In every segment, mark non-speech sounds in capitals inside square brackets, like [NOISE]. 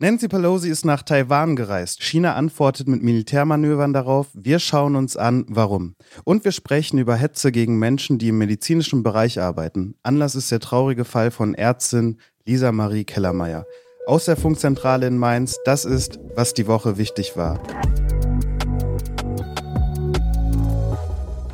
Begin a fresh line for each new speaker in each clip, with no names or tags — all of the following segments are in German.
Nancy Pelosi ist nach Taiwan gereist. China antwortet mit Militärmanövern darauf. Wir schauen uns an, warum. Und wir sprechen über Hetze gegen Menschen, die im medizinischen Bereich arbeiten. Anlass ist der traurige Fall von Ärztin Lisa Marie Kellermeier. Aus der Funkzentrale in Mainz, das ist, was die Woche wichtig war.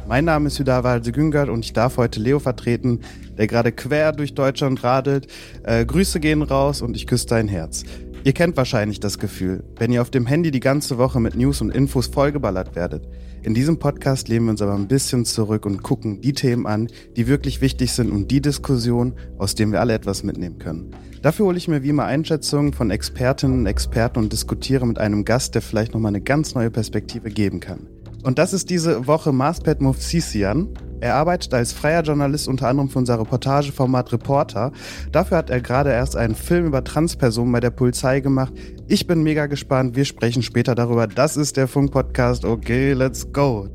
Mein Name ist Hüdawa Güngert und ich darf heute Leo vertreten, der gerade quer durch Deutschland radelt. Äh, Grüße gehen raus und ich küsse dein Herz. Ihr kennt wahrscheinlich das Gefühl, wenn ihr auf dem Handy die ganze Woche mit News und Infos vollgeballert werdet. In diesem Podcast lehnen wir uns aber ein bisschen zurück und gucken die Themen an, die wirklich wichtig sind und die Diskussion, aus denen wir alle etwas mitnehmen können. Dafür hole ich mir wie immer Einschätzungen von Expertinnen und Experten und diskutiere mit einem Gast, der vielleicht nochmal eine ganz neue Perspektive geben kann. Und das ist diese Woche Maspet Mufsisian. Er arbeitet als freier Journalist unter anderem für unser Reportageformat Reporter. Dafür hat er gerade erst einen Film über Transpersonen bei der Polizei gemacht. Ich bin mega gespannt. Wir sprechen später darüber. Das ist der Funk-Podcast. Okay, let's go.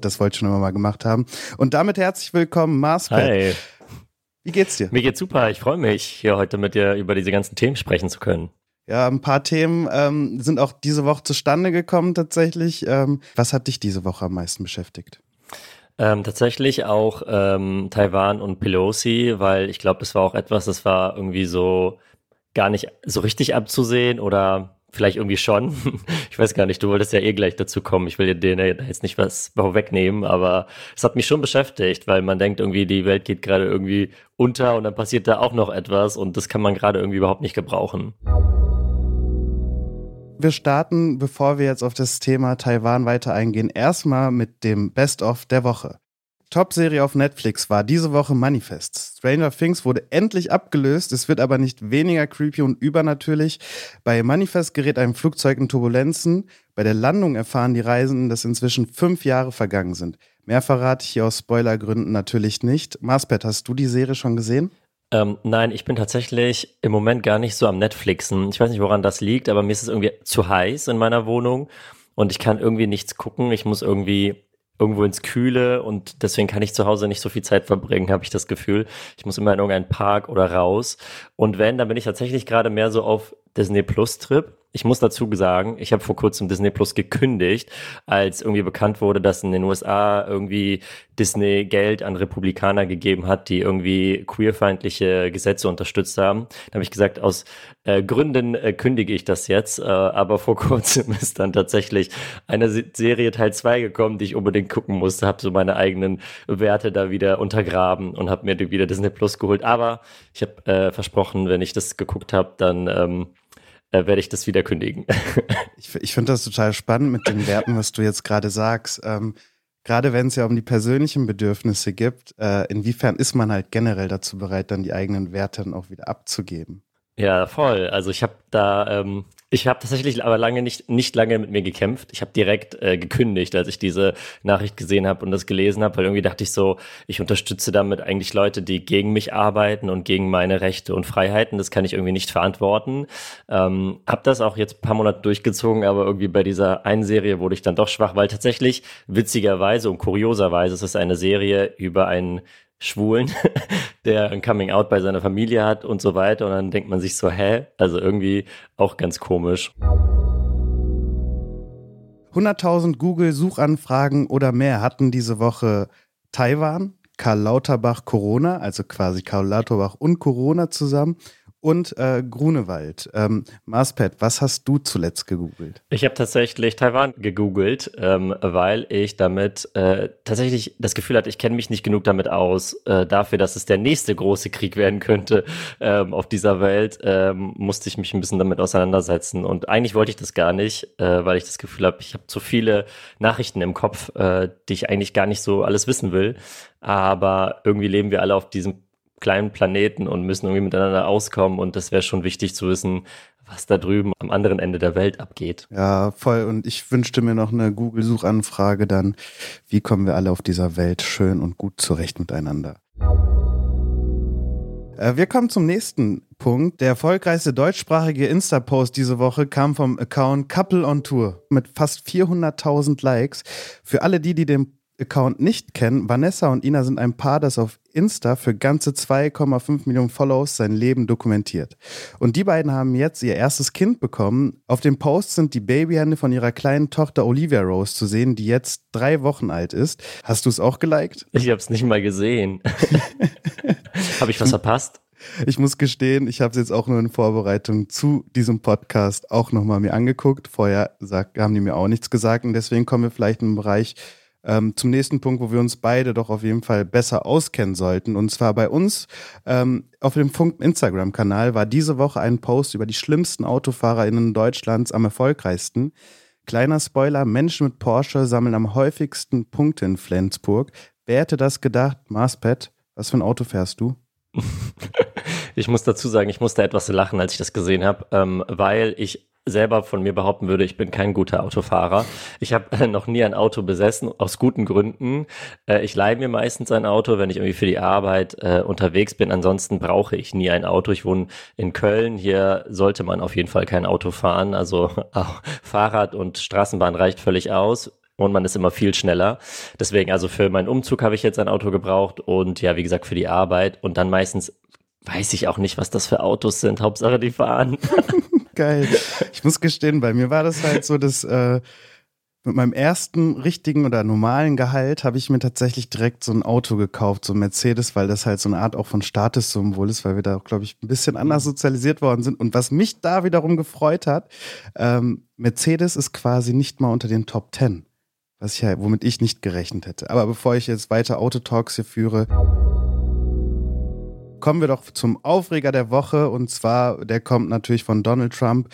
Das wollte ich schon immer mal gemacht haben. Und damit herzlich willkommen, Marspet.
Hi.
Wie geht's dir?
Mir geht's super. Ich freue mich, hier heute mit dir über diese ganzen Themen sprechen zu können.
Ja, ein paar Themen ähm, sind auch diese Woche zustande gekommen tatsächlich. Ähm, was hat dich diese Woche am meisten beschäftigt?
Ähm, tatsächlich auch ähm, Taiwan und Pelosi, weil ich glaube, das war auch etwas, das war irgendwie so gar nicht so richtig abzusehen oder vielleicht irgendwie schon. [LAUGHS] Ich weiß gar nicht, du wolltest ja eh gleich dazu kommen. Ich will dir jetzt nicht was wegnehmen, aber es hat mich schon beschäftigt, weil man denkt irgendwie, die Welt geht gerade irgendwie unter und dann passiert da auch noch etwas und das kann man gerade irgendwie überhaupt nicht gebrauchen
wir starten, bevor wir jetzt auf das Thema Taiwan weiter eingehen, erstmal mit dem Best-of der Woche. Top-Serie auf Netflix war diese Woche Manifest. Stranger Things wurde endlich abgelöst, es wird aber nicht weniger creepy und übernatürlich. Bei Manifest gerät ein Flugzeug in Turbulenzen. Bei der Landung erfahren die Reisenden, dass inzwischen fünf Jahre vergangen sind. Mehr verrate ich hier aus Spoilergründen natürlich nicht. Marspet, hast du die Serie schon gesehen?
Ähm, nein, ich bin tatsächlich im Moment gar nicht so am Netflixen. Ich weiß nicht, woran das liegt, aber mir ist es irgendwie zu heiß in meiner Wohnung und ich kann irgendwie nichts gucken. Ich muss irgendwie irgendwo ins Kühle und deswegen kann ich zu Hause nicht so viel Zeit verbringen, habe ich das Gefühl. Ich muss immer in irgendeinen Park oder raus. Und wenn, dann bin ich tatsächlich gerade mehr so auf Disney Plus Trip ich muss dazu sagen, ich habe vor kurzem Disney Plus gekündigt, als irgendwie bekannt wurde, dass in den USA irgendwie Disney Geld an Republikaner gegeben hat, die irgendwie queerfeindliche Gesetze unterstützt haben. Da habe ich gesagt, aus äh, Gründen äh, kündige ich das jetzt. Äh, aber vor [LAUGHS] kurzem ist dann tatsächlich eine Serie Teil 2 gekommen, die ich unbedingt gucken musste. Habe so meine eigenen Werte da wieder untergraben und habe mir wieder Disney Plus geholt. Aber ich habe äh, versprochen, wenn ich das geguckt habe, dann ähm, äh, werde ich das wieder kündigen. [LAUGHS]
ich ich finde das total spannend mit den Werten, was du jetzt gerade sagst. Ähm, gerade wenn es ja um die persönlichen Bedürfnisse geht, äh, inwiefern ist man halt generell dazu bereit, dann die eigenen Werte dann auch wieder abzugeben?
Ja, voll. Also ich habe da ähm, ich habe tatsächlich aber lange nicht, nicht lange mit mir gekämpft. Ich habe direkt äh, gekündigt, als ich diese Nachricht gesehen habe und das gelesen habe, weil irgendwie dachte ich so, ich unterstütze damit eigentlich Leute, die gegen mich arbeiten und gegen meine Rechte und Freiheiten. Das kann ich irgendwie nicht verantworten. Ähm, habe das auch jetzt ein paar Monate durchgezogen, aber irgendwie bei dieser einen Serie wurde ich dann doch schwach, weil tatsächlich witzigerweise und kurioserweise ist es eine Serie über einen Schwulen, [LAUGHS] der ein Coming Out bei seiner Familie hat und so weiter. Und dann denkt man sich so, hä? Also irgendwie auch ganz komisch.
100.000 Google-Suchanfragen oder mehr hatten diese Woche Taiwan, Karl Lauterbach Corona, also quasi Karl Lauterbach und Corona zusammen und äh, Grunewald. Ähm, Marspet, was hast du zuletzt gegoogelt?
Ich habe tatsächlich Taiwan gegoogelt, ähm, weil ich damit äh, tatsächlich das Gefühl hatte, ich kenne mich nicht genug damit aus, äh, dafür, dass es der nächste große Krieg werden könnte ähm, auf dieser Welt, ähm, musste ich mich ein bisschen damit auseinandersetzen. Und eigentlich wollte ich das gar nicht, äh, weil ich das Gefühl habe, ich habe zu viele Nachrichten im Kopf, äh, die ich eigentlich gar nicht so alles wissen will. Aber irgendwie leben wir alle auf diesem kleinen Planeten und müssen irgendwie miteinander auskommen. Und das wäre schon wichtig zu wissen, was da drüben am anderen Ende der Welt abgeht.
Ja, voll. Und ich wünschte mir noch eine Google-Suchanfrage dann, wie kommen wir alle auf dieser Welt schön und gut zurecht miteinander? Äh, wir kommen zum nächsten Punkt. Der erfolgreichste deutschsprachige Insta-Post diese Woche kam vom Account Couple on Tour mit fast 400.000 Likes. Für alle die, die den Account nicht kennen, Vanessa und Ina sind ein Paar, das auf Insta für ganze 2,5 Millionen Follows sein Leben dokumentiert. Und die beiden haben jetzt ihr erstes Kind bekommen. Auf dem Post sind die Babyhände von ihrer kleinen Tochter Olivia Rose zu sehen, die jetzt drei Wochen alt ist. Hast du es auch geliked?
Ich habe es nicht mal gesehen. [LAUGHS] habe ich was verpasst?
Ich muss gestehen, ich habe es jetzt auch nur in Vorbereitung zu diesem Podcast auch nochmal mir angeguckt. Vorher haben die mir auch nichts gesagt und deswegen kommen wir vielleicht im Bereich ähm, zum nächsten Punkt, wo wir uns beide doch auf jeden Fall besser auskennen sollten. Und zwar bei uns ähm, auf dem Funk Instagram-Kanal war diese Woche ein Post über die schlimmsten AutofahrerInnen Deutschlands am erfolgreichsten. Kleiner Spoiler, Menschen mit Porsche sammeln am häufigsten Punkte in Flensburg. Wer hätte das gedacht? Marspet, was für ein Auto fährst du? [LAUGHS]
ich muss dazu sagen, ich musste etwas lachen, als ich das gesehen habe, ähm, weil ich selber von mir behaupten würde, ich bin kein guter Autofahrer. Ich habe äh, noch nie ein Auto besessen, aus guten Gründen. Äh, ich leihe mir meistens ein Auto, wenn ich irgendwie für die Arbeit äh, unterwegs bin. Ansonsten brauche ich nie ein Auto. Ich wohne in Köln. Hier sollte man auf jeden Fall kein Auto fahren. Also [LAUGHS] Fahrrad und Straßenbahn reicht völlig aus und man ist immer viel schneller. Deswegen, also für meinen Umzug habe ich jetzt ein Auto gebraucht und ja, wie gesagt, für die Arbeit und dann meistens weiß ich auch nicht, was das für Autos sind. Hauptsache, die fahren. [LAUGHS]
Geil. [LAUGHS] Ich muss gestehen, bei mir war das halt so, dass äh, mit meinem ersten richtigen oder normalen Gehalt habe ich mir tatsächlich direkt so ein Auto gekauft, so ein Mercedes, weil das halt so eine Art auch von Statussymbol ist, weil wir da auch, glaube ich, ein bisschen anders sozialisiert worden sind. Und was mich da wiederum gefreut hat, ähm, Mercedes ist quasi nicht mal unter den Top Ten was ich halt, womit ich nicht gerechnet hätte. Aber bevor ich jetzt weiter Autotalks hier führe, kommen wir doch zum Aufreger der Woche und zwar, der kommt natürlich von Donald Trump.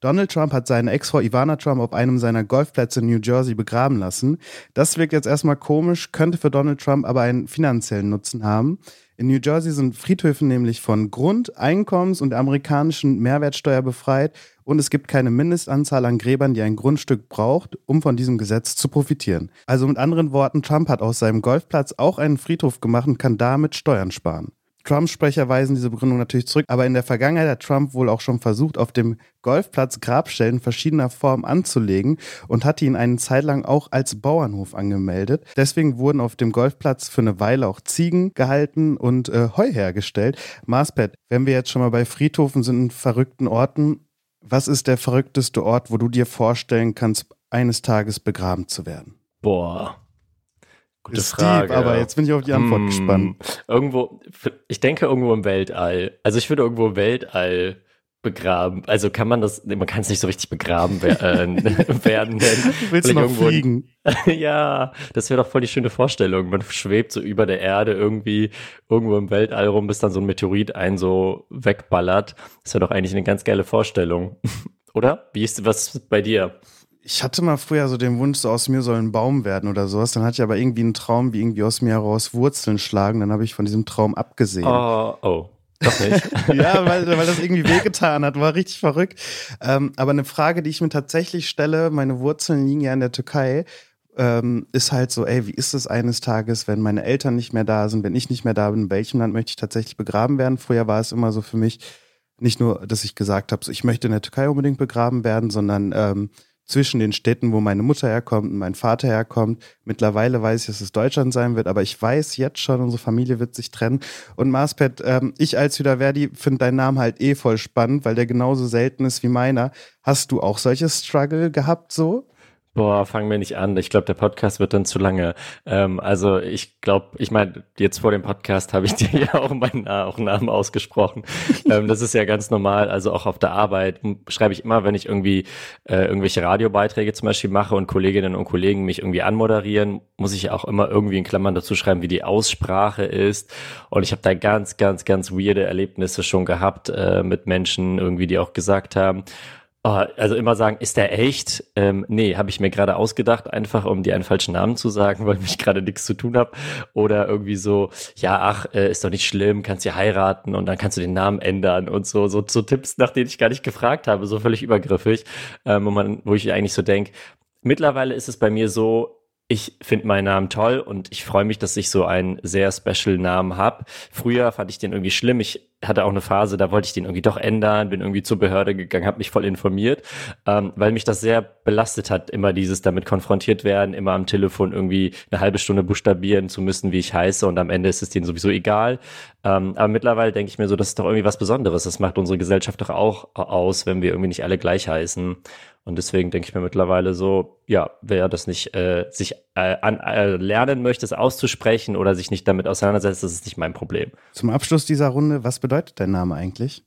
Donald Trump hat seine Ex-Frau Ivana Trump auf einem seiner Golfplätze in New Jersey begraben lassen. Das wirkt jetzt erstmal komisch, könnte für Donald Trump aber einen finanziellen Nutzen haben. In New Jersey sind Friedhöfe nämlich von Grund-, Einkommens- und amerikanischen Mehrwertsteuer befreit und es gibt keine Mindestanzahl an Gräbern, die ein Grundstück braucht, um von diesem Gesetz zu profitieren. Also mit anderen Worten, Trump hat aus seinem Golfplatz auch einen Friedhof gemacht und kann damit Steuern sparen. Trumps Sprecher weisen diese Begründung natürlich zurück, aber in der Vergangenheit hat Trump wohl auch schon versucht, auf dem Golfplatz Grabstellen verschiedener Form anzulegen und hatte ihn eine Zeit lang auch als Bauernhof angemeldet. Deswegen wurden auf dem Golfplatz für eine Weile auch Ziegen gehalten und äh, Heu hergestellt. Marspet, wenn wir jetzt schon mal bei Friedhofen sind, in verrückten Orten, was ist der verrückteste Ort, wo du dir vorstellen kannst, eines Tages begraben zu werden?
Boah.
Gute ist Frage. Deep, aber jetzt bin ich auf die Antwort hm, gespannt.
Irgendwo, ich denke irgendwo im Weltall. Also ich würde irgendwo im Weltall begraben. Also kann man das, man kann es nicht so richtig begraben äh, [LAUGHS] [LAUGHS] werden. Denn
Willst du noch fliegen? [LAUGHS]
ja, das wäre doch voll die schöne Vorstellung. Man schwebt so über der Erde irgendwie irgendwo im Weltall rum, bis dann so ein Meteorit einen so wegballert. Das wäre doch eigentlich eine ganz geile Vorstellung. Oder? Wie ist was bei dir?
Ich hatte mal früher so den Wunsch, so aus mir soll ein Baum werden oder sowas. Dann hatte ich aber irgendwie einen Traum, wie irgendwie aus mir heraus Wurzeln schlagen. Dann habe ich von diesem Traum abgesehen.
Oh, oh. Doch nicht. [LAUGHS]
ja, weil, weil das irgendwie wehgetan hat, war richtig verrückt. Ähm, aber eine Frage, die ich mir tatsächlich stelle, meine Wurzeln liegen ja in der Türkei, ähm, ist halt so, ey, wie ist es eines Tages, wenn meine Eltern nicht mehr da sind, wenn ich nicht mehr da bin, in welchem Land möchte ich tatsächlich begraben werden? Früher war es immer so für mich, nicht nur, dass ich gesagt habe, so, ich möchte in der Türkei unbedingt begraben werden, sondern ähm, zwischen den Städten, wo meine Mutter herkommt und mein Vater herkommt. Mittlerweile weiß ich, dass es Deutschland sein wird, aber ich weiß jetzt schon, unsere Familie wird sich trennen. Und Marspet, ähm, ich als Hüderverdi finde deinen Namen halt eh voll spannend, weil der genauso selten ist wie meiner. Hast du auch solche Struggle gehabt so?
Boah, fangen wir nicht an. Ich glaube, der Podcast wird dann zu lange. Ähm, also ich glaube, ich meine, jetzt vor dem Podcast habe ich [LAUGHS] dir ja auch meinen auch Namen ausgesprochen. [LAUGHS] ähm, das ist ja ganz normal. Also auch auf der Arbeit schreibe ich immer, wenn ich irgendwie äh, irgendwelche Radiobeiträge zum Beispiel mache und Kolleginnen und Kollegen mich irgendwie anmoderieren, muss ich auch immer irgendwie in Klammern dazu schreiben, wie die Aussprache ist. Und ich habe da ganz, ganz, ganz weirde Erlebnisse schon gehabt äh, mit Menschen irgendwie, die auch gesagt haben, Oh, also immer sagen, ist der echt? Ähm, nee, habe ich mir gerade ausgedacht, einfach um dir einen falschen Namen zu sagen, [LAUGHS] weil ich gerade nichts zu tun habe. Oder irgendwie so, ja, ach, äh, ist doch nicht schlimm, kannst ja heiraten und dann kannst du den Namen ändern und so, so, so Tipps, nach denen ich gar nicht gefragt habe, so völlig übergriffig, ähm, wo, man, wo ich eigentlich so denke, mittlerweile ist es bei mir so, ich finde meinen Namen toll und ich freue mich, dass ich so einen sehr special Namen habe. Früher fand ich den irgendwie schlimm. Ich hatte auch eine Phase, da wollte ich den irgendwie doch ändern, bin irgendwie zur Behörde gegangen, habe mich voll informiert, ähm, weil mich das sehr belastet hat, immer dieses damit konfrontiert werden, immer am Telefon irgendwie eine halbe Stunde buchstabieren zu müssen, wie ich heiße und am Ende ist es denen sowieso egal. Ähm, aber mittlerweile denke ich mir so, das ist doch irgendwie was Besonderes. Das macht unsere Gesellschaft doch auch aus, wenn wir irgendwie nicht alle gleich heißen. Und deswegen denke ich mir mittlerweile so, ja, wer das nicht äh, sich äh, an, äh, lernen möchte, es auszusprechen oder sich nicht damit auseinandersetzt, das ist nicht mein Problem.
Zum Abschluss dieser Runde, was bedeutet dein Name eigentlich?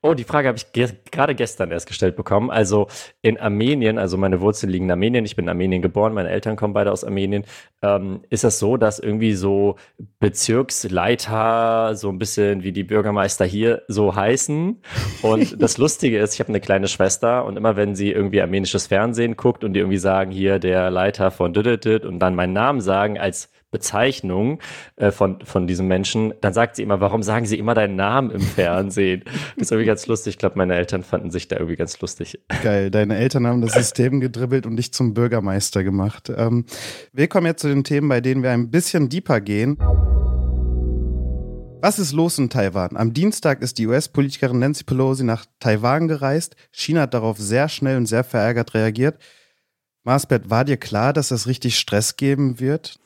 Oh, die Frage habe ich ge gerade gestern erst gestellt bekommen. Also in Armenien, also meine Wurzeln liegen in Armenien, ich bin in Armenien geboren, meine Eltern kommen beide aus Armenien. Ähm, ist das so, dass irgendwie so Bezirksleiter so ein bisschen wie die Bürgermeister hier so heißen? Und [LAUGHS] das Lustige ist, ich habe eine kleine Schwester und immer wenn sie irgendwie armenisches Fernsehen guckt und die irgendwie sagen, hier der Leiter von Düdüdüd und dann meinen Namen sagen als Bezeichnung äh, von, von diesem Menschen, dann sagt sie immer, warum sagen sie immer deinen Namen im Fernsehen? Das ist irgendwie ganz lustig. Ich glaube, meine Eltern fanden sich da irgendwie ganz lustig.
Geil, deine Eltern haben das System gedribbelt und dich zum Bürgermeister gemacht. Ähm, wir kommen jetzt zu den Themen, bei denen wir ein bisschen deeper gehen. Was ist los in Taiwan? Am Dienstag ist die US-Politikerin Nancy Pelosi nach Taiwan gereist. China hat darauf sehr schnell und sehr verärgert reagiert. Marsbert, war dir klar, dass es richtig Stress geben wird?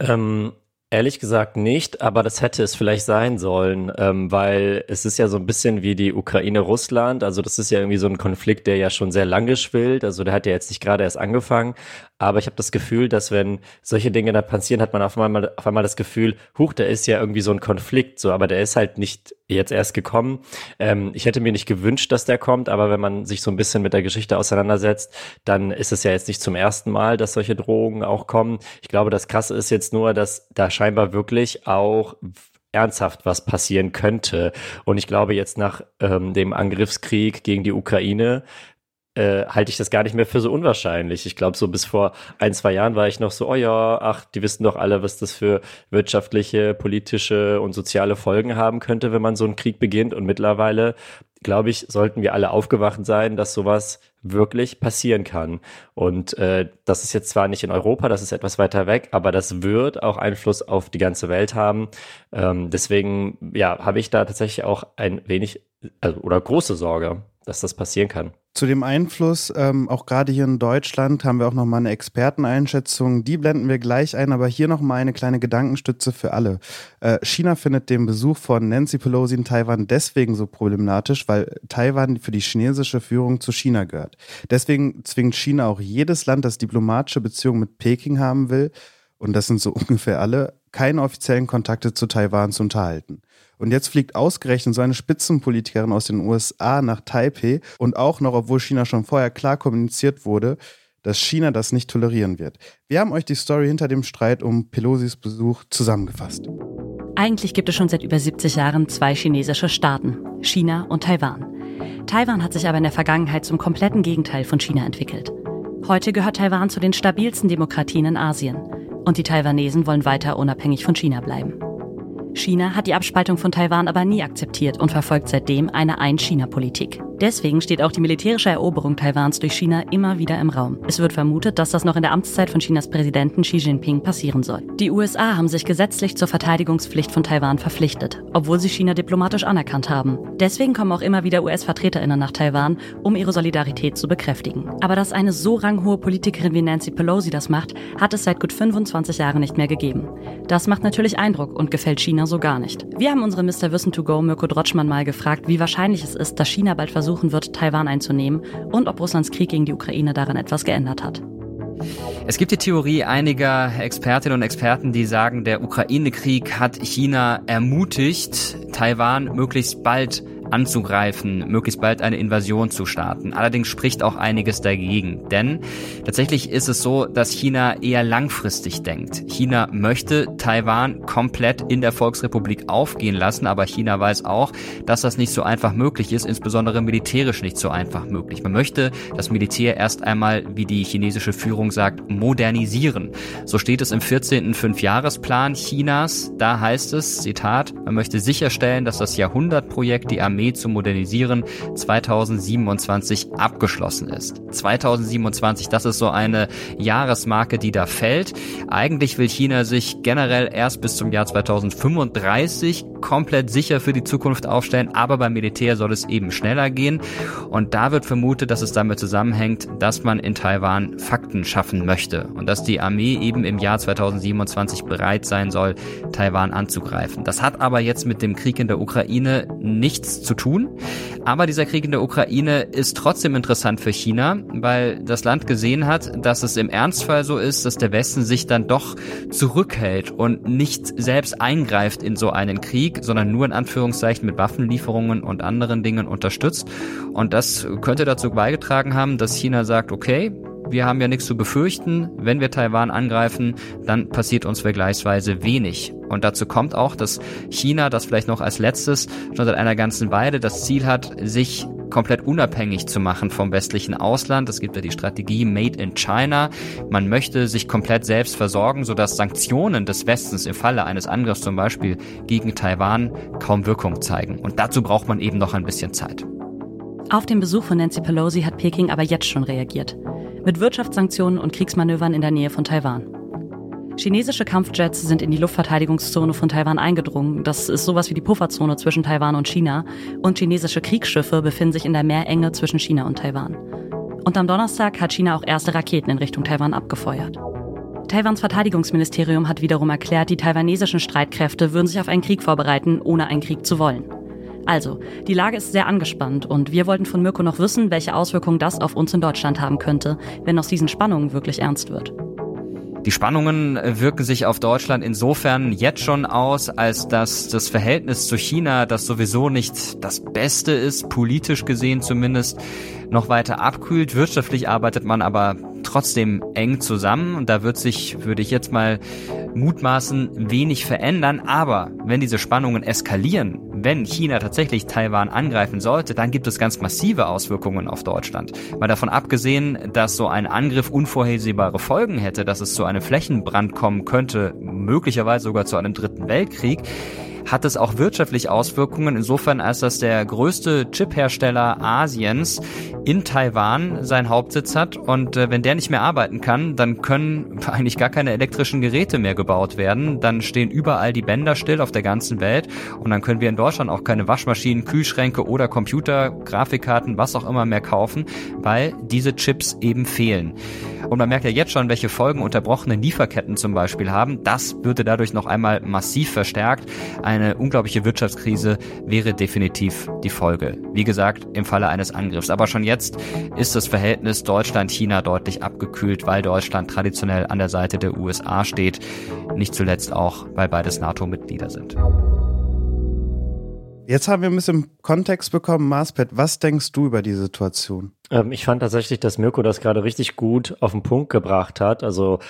Ähm, ehrlich gesagt nicht, aber das hätte es vielleicht sein sollen, ähm, weil es ist ja so ein bisschen wie die Ukraine-Russland. Also das ist ja irgendwie so ein Konflikt, der ja schon sehr lange schwillt. Also der hat ja jetzt nicht gerade erst angefangen. Aber ich habe das Gefühl, dass wenn solche Dinge dann passieren, hat man auf einmal, auf einmal das Gefühl, huch, da ist ja irgendwie so ein Konflikt, so, aber der ist halt nicht jetzt erst gekommen. Ähm, ich hätte mir nicht gewünscht, dass der kommt, aber wenn man sich so ein bisschen mit der Geschichte auseinandersetzt, dann ist es ja jetzt nicht zum ersten Mal, dass solche Drohungen auch kommen. Ich glaube, das Krasse ist jetzt nur, dass da scheinbar wirklich auch ernsthaft was passieren könnte. Und ich glaube, jetzt nach ähm, dem Angriffskrieg gegen die Ukraine äh, halte ich das gar nicht mehr für so unwahrscheinlich. Ich glaube, so bis vor ein, zwei Jahren war ich noch so, oh ja, ach, die wissen doch alle, was das für wirtschaftliche, politische und soziale Folgen haben könnte, wenn man so einen Krieg beginnt. Und mittlerweile, glaube ich, sollten wir alle aufgewacht sein, dass sowas wirklich passieren kann. Und äh, das ist jetzt zwar nicht in Europa, das ist etwas weiter weg, aber das wird auch Einfluss auf die ganze Welt haben. Ähm, deswegen, ja, habe ich da tatsächlich auch ein wenig also, oder große Sorge, dass das passieren kann.
Zu dem Einfluss, ähm, auch gerade hier in Deutschland, haben wir auch nochmal eine Experteneinschätzung. Die blenden wir gleich ein, aber hier nochmal eine kleine Gedankenstütze für alle. Äh, China findet den Besuch von Nancy Pelosi in Taiwan deswegen so problematisch, weil Taiwan für die chinesische Führung zu China gehört. Deswegen zwingt China auch jedes Land, das diplomatische Beziehungen mit Peking haben will, und das sind so [LAUGHS] ungefähr alle, keine offiziellen Kontakte zu Taiwan zu unterhalten. Und jetzt fliegt ausgerechnet so eine Spitzenpolitikerin aus den USA nach Taipei und auch noch, obwohl China schon vorher klar kommuniziert wurde, dass China das nicht tolerieren wird. Wir haben euch die Story hinter dem Streit um Pelosis Besuch zusammengefasst.
Eigentlich gibt es schon seit über 70 Jahren zwei chinesische Staaten, China und Taiwan. Taiwan hat sich aber in der Vergangenheit zum kompletten Gegenteil von China entwickelt. Heute gehört Taiwan zu den stabilsten Demokratien in Asien. Und die Taiwanesen wollen weiter unabhängig von China bleiben. China hat die Abspaltung von Taiwan aber nie akzeptiert und verfolgt seitdem eine Ein-China-Politik. Deswegen steht auch die militärische Eroberung Taiwans durch China immer wieder im Raum. Es wird vermutet, dass das noch in der Amtszeit von Chinas Präsidenten Xi Jinping passieren soll. Die USA haben sich gesetzlich zur Verteidigungspflicht von Taiwan verpflichtet, obwohl sie China diplomatisch anerkannt haben. Deswegen kommen auch immer wieder US-VertreterInnen nach Taiwan, um ihre Solidarität zu bekräftigen. Aber dass eine so ranghohe Politikerin wie Nancy Pelosi das macht, hat es seit gut 25 Jahren nicht mehr gegeben. Das macht natürlich Eindruck und gefällt China so gar nicht. Wir haben unsere Mr. Wissen to Go Mirko Drotschmann mal gefragt, wie wahrscheinlich es ist, dass China bald versuchen wird, Taiwan einzunehmen und ob Russlands Krieg gegen die Ukraine daran etwas geändert hat.
Es gibt die Theorie einiger Expertinnen und Experten, die sagen, der Ukraine-Krieg hat China ermutigt, Taiwan möglichst bald anzugreifen, möglichst bald eine Invasion zu starten. Allerdings spricht auch einiges dagegen, denn tatsächlich ist es so, dass China eher langfristig denkt. China möchte Taiwan komplett in der Volksrepublik aufgehen lassen, aber China weiß auch, dass das nicht so einfach möglich ist, insbesondere militärisch nicht so einfach möglich. Man möchte das Militär erst einmal, wie die chinesische Führung sagt, modernisieren. So steht es im 14. Fünfjahresplan Chinas. Da heißt es, Zitat, man möchte sicherstellen, dass das Jahrhundertprojekt die Armee Armee zu modernisieren, 2027 abgeschlossen ist. 2027, das ist so eine Jahresmarke, die da fällt. Eigentlich will China sich generell erst bis zum Jahr 2035 komplett sicher für die Zukunft aufstellen, aber beim Militär soll es eben schneller gehen. Und da wird vermutet, dass es damit zusammenhängt, dass man in Taiwan Fakten schaffen möchte und dass die Armee eben im Jahr 2027 bereit sein soll, Taiwan anzugreifen. Das hat aber jetzt mit dem Krieg in der Ukraine nichts zu tun. Aber dieser Krieg in der Ukraine ist trotzdem interessant für China, weil das Land gesehen hat, dass es im Ernstfall so ist, dass der Westen sich dann doch zurückhält und nicht selbst eingreift in so einen Krieg, sondern nur in Anführungszeichen mit Waffenlieferungen und anderen Dingen unterstützt. Und das könnte dazu beigetragen haben, dass China sagt, okay, wir haben ja nichts zu befürchten. Wenn wir Taiwan angreifen, dann passiert uns vergleichsweise wenig. Und dazu kommt auch, dass China, das vielleicht noch als letztes, schon seit einer ganzen Weile das Ziel hat, sich komplett unabhängig zu machen vom westlichen Ausland. Es gibt ja die Strategie Made in China. Man möchte sich komplett selbst versorgen, sodass Sanktionen des Westens im Falle eines Angriffs zum Beispiel gegen Taiwan kaum Wirkung zeigen. Und dazu braucht man eben noch ein bisschen Zeit.
Auf den Besuch von Nancy Pelosi hat Peking aber jetzt schon reagiert. Mit Wirtschaftssanktionen und Kriegsmanövern in der Nähe von Taiwan. Chinesische Kampfjets sind in die Luftverteidigungszone von Taiwan eingedrungen. Das ist sowas wie die Pufferzone zwischen Taiwan und China. Und chinesische Kriegsschiffe befinden sich in der Meerenge zwischen China und Taiwan. Und am Donnerstag hat China auch erste Raketen in Richtung Taiwan abgefeuert. Taiwans Verteidigungsministerium hat wiederum erklärt, die taiwanesischen Streitkräfte würden sich auf einen Krieg vorbereiten, ohne einen Krieg zu wollen. Also, die Lage ist sehr angespannt und wir wollten von Mirko noch wissen, welche Auswirkungen das auf uns in Deutschland haben könnte, wenn aus diesen Spannungen wirklich ernst wird.
Die Spannungen wirken sich auf Deutschland insofern jetzt schon aus, als dass das Verhältnis zu China, das sowieso nicht das Beste ist, politisch gesehen zumindest, noch weiter abkühlt. Wirtschaftlich arbeitet man aber trotzdem eng zusammen und da wird sich, würde ich jetzt mal mutmaßen, wenig verändern. Aber wenn diese Spannungen eskalieren, wenn China tatsächlich Taiwan angreifen sollte, dann gibt es ganz massive Auswirkungen auf Deutschland. Mal davon abgesehen, dass so ein Angriff unvorhersehbare Folgen hätte, dass es zu einem Flächenbrand kommen könnte, möglicherweise sogar zu einem dritten Weltkrieg, hat es auch wirtschaftlich Auswirkungen, insofern als dass der größte Chiphersteller Asiens in Taiwan seinen Hauptsitz hat und äh, wenn der nicht mehr arbeiten kann, dann können [LAUGHS] eigentlich gar keine elektrischen Geräte mehr gebaut werden, dann stehen überall die Bänder still auf der ganzen Welt und dann können wir in Deutschland auch keine Waschmaschinen, Kühlschränke oder Computer, Grafikkarten, was auch immer mehr kaufen, weil diese Chips eben fehlen. Und man merkt ja jetzt schon, welche Folgen unterbrochene Lieferketten zum Beispiel haben. Das würde dadurch noch einmal massiv verstärkt. Eine unglaubliche Wirtschaftskrise wäre definitiv die Folge. Wie gesagt, im Falle eines Angriffs. Aber schon jetzt ist das Verhältnis Deutschland-China deutlich abgekühlt, weil Deutschland traditionell an der Seite der USA steht. Nicht zuletzt auch, weil beides NATO-Mitglieder sind.
Jetzt haben wir ein bisschen Kontext bekommen. Marspet, was denkst du über die Situation?
Ähm, ich fand tatsächlich, dass Mirko das gerade richtig gut auf den Punkt gebracht hat. Also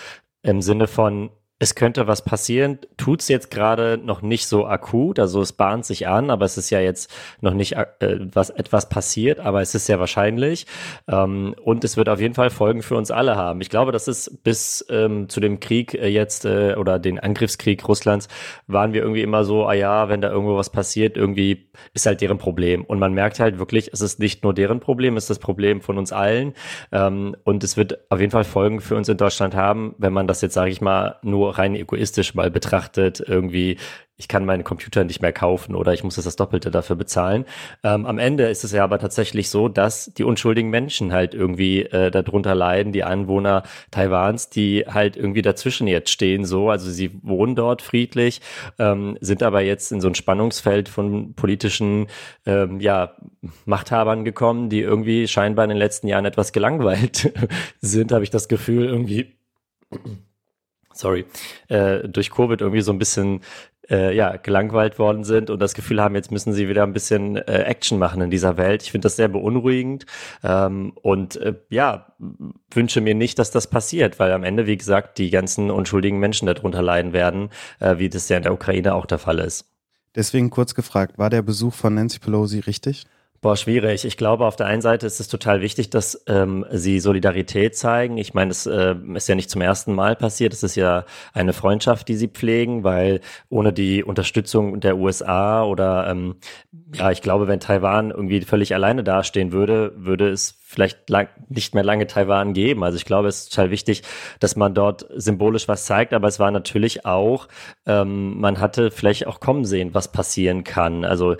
im Sinne von, es könnte was passieren, tut's jetzt gerade noch nicht so akut, also es bahnt sich an, aber es ist ja jetzt noch nicht äh, was etwas passiert, aber es ist sehr wahrscheinlich. Ähm, und es wird auf jeden Fall Folgen für uns alle haben. Ich glaube, das ist bis ähm, zu dem Krieg äh, jetzt äh, oder den Angriffskrieg Russlands waren wir irgendwie immer so, ah ja, wenn da irgendwo was passiert, irgendwie ist halt deren Problem. Und man merkt halt wirklich, es ist nicht nur deren Problem, es ist das Problem von uns allen. Ähm, und es wird auf jeden Fall Folgen für uns in Deutschland haben, wenn man das jetzt sage ich mal nur rein egoistisch mal betrachtet, irgendwie, ich kann meinen Computer nicht mehr kaufen oder ich muss das, das Doppelte dafür bezahlen. Ähm, am Ende ist es ja aber tatsächlich so, dass die unschuldigen Menschen halt irgendwie äh, darunter leiden, die Anwohner Taiwans, die halt irgendwie dazwischen jetzt stehen, so, also sie wohnen dort friedlich, ähm, sind aber jetzt in so ein Spannungsfeld von politischen, ähm, ja, Machthabern gekommen, die irgendwie scheinbar in den letzten Jahren etwas gelangweilt [LAUGHS] sind, habe ich das Gefühl, irgendwie sorry, äh, durch Covid irgendwie so ein bisschen äh, ja, gelangweilt worden sind und das Gefühl haben, jetzt müssen sie wieder ein bisschen äh, Action machen in dieser Welt. Ich finde das sehr beunruhigend ähm, und äh, ja, wünsche mir nicht, dass das passiert, weil am Ende, wie gesagt, die ganzen unschuldigen Menschen darunter leiden werden, äh, wie das ja in der Ukraine auch der Fall ist.
Deswegen kurz gefragt, war der Besuch von Nancy Pelosi richtig?
Boah, schwierig. Ich glaube, auf der einen Seite ist es total wichtig, dass ähm, sie Solidarität zeigen. Ich meine, es äh, ist ja nicht zum ersten Mal passiert. Es ist ja eine Freundschaft, die sie pflegen, weil ohne die Unterstützung der USA oder ähm, ja, ich glaube, wenn Taiwan irgendwie völlig alleine dastehen würde, würde es vielleicht lang, nicht mehr lange Taiwan geben. Also ich glaube, es ist total wichtig, dass man dort symbolisch was zeigt, aber es war natürlich auch, ähm, man hatte vielleicht auch kommen sehen, was passieren kann. Also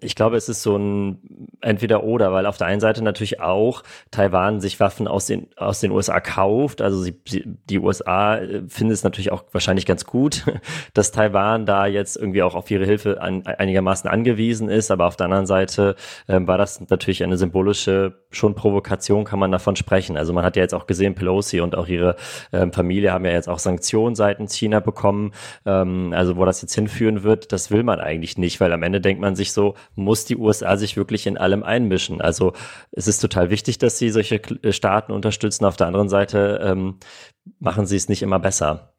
ich glaube, es ist so ein entweder oder, weil auf der einen Seite natürlich auch Taiwan sich Waffen aus den, aus den USA kauft. Also sie, die USA äh, finden es natürlich auch wahrscheinlich ganz gut, [LAUGHS] dass Taiwan da jetzt irgendwie auch auf ihre Hilfe an, einigermaßen angewiesen ist. Aber auf der anderen Seite ähm, war das natürlich eine symbolische schon Provokation kann man davon sprechen. Also man hat ja jetzt auch gesehen, Pelosi und auch ihre ähm, Familie haben ja jetzt auch Sanktionen seitens China bekommen. Ähm, also wo das jetzt hinführen wird, das will man eigentlich nicht, weil am Ende denkt man sich so, muss die USA sich wirklich in allem einmischen. Also es ist total wichtig, dass sie solche äh, Staaten unterstützen. Auf der anderen Seite ähm, machen sie es nicht immer besser.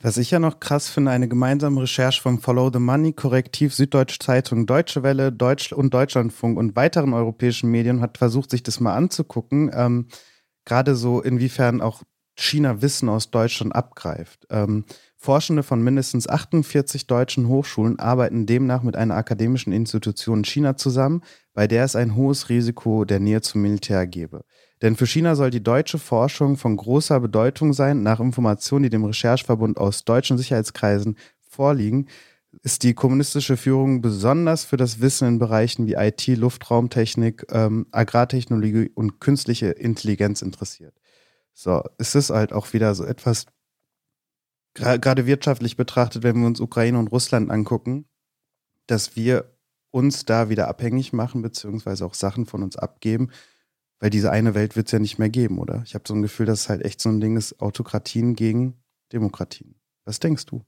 Was ich ja noch krass finde, eine gemeinsame Recherche vom Follow the Money, Korrektiv, Süddeutsche Zeitung, Deutsche Welle Deutsch und Deutschlandfunk und weiteren europäischen Medien hat versucht, sich das mal anzugucken. Ähm, Gerade so, inwiefern auch China Wissen aus Deutschland abgreift. Ähm, Forschende von mindestens 48 deutschen Hochschulen arbeiten demnach mit einer akademischen Institution in China zusammen, bei der es ein hohes Risiko der Nähe zum Militär gebe. Denn für China soll die deutsche Forschung von großer Bedeutung sein. Nach Informationen, die dem Rechercheverbund aus deutschen Sicherheitskreisen vorliegen, ist die kommunistische Führung besonders für das Wissen in Bereichen wie IT, Luftraumtechnik, ähm, Agrartechnologie und künstliche Intelligenz interessiert. So, es ist halt auch wieder so etwas, gerade wirtschaftlich betrachtet, wenn wir uns Ukraine und Russland angucken, dass wir uns da wieder abhängig machen, beziehungsweise auch Sachen von uns abgeben, weil diese eine Welt wird es ja nicht mehr geben, oder? Ich habe so ein Gefühl, dass es halt echt so ein Ding ist, Autokratien gegen Demokratien. Was denkst du?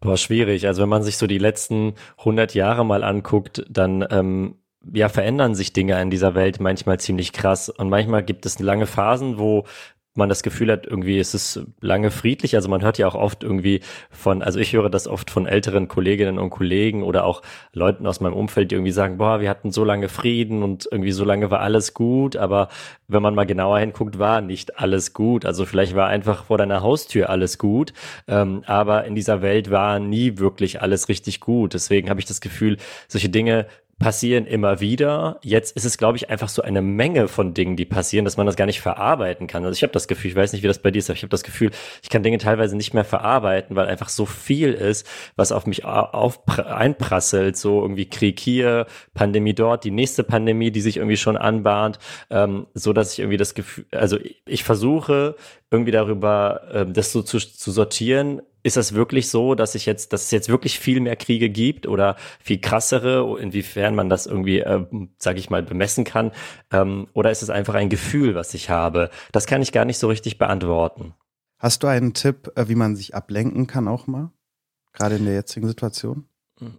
Boah, schwierig. Also wenn man sich so die letzten 100 Jahre mal anguckt, dann ähm, ja, verändern sich Dinge in dieser Welt manchmal ziemlich krass. Und manchmal gibt es lange Phasen, wo man das Gefühl hat, irgendwie ist es lange friedlich. Also man hört ja auch oft irgendwie von, also ich höre das oft von älteren Kolleginnen und Kollegen oder auch Leuten aus meinem Umfeld, die irgendwie sagen, boah, wir hatten so lange Frieden und irgendwie so lange war alles gut. Aber wenn man mal genauer hinguckt, war nicht alles gut. Also vielleicht war einfach vor deiner Haustür alles gut. Ähm, aber in dieser Welt war nie wirklich alles richtig gut. Deswegen habe ich das Gefühl, solche Dinge passieren immer wieder. Jetzt ist es, glaube ich, einfach so eine Menge von Dingen, die passieren, dass man das gar nicht verarbeiten kann. Also ich habe das Gefühl, ich weiß nicht, wie das bei dir ist, aber ich habe das Gefühl, ich kann Dinge teilweise nicht mehr verarbeiten, weil einfach so viel ist, was auf mich auf, einprasselt. So irgendwie Krieg hier, Pandemie dort, die nächste Pandemie, die sich irgendwie schon anbahnt, ähm, so dass ich irgendwie das Gefühl, also ich versuche irgendwie darüber, ähm, das so zu, zu sortieren, ist das wirklich so, dass ich jetzt, dass es jetzt wirklich viel mehr Kriege gibt oder viel krassere, inwiefern man das irgendwie, äh, sage ich mal, bemessen kann? Ähm, oder ist es einfach ein Gefühl, was ich habe? Das kann ich gar nicht so richtig beantworten.
Hast du einen Tipp, äh, wie man sich ablenken kann auch mal? Gerade in der jetzigen Situation?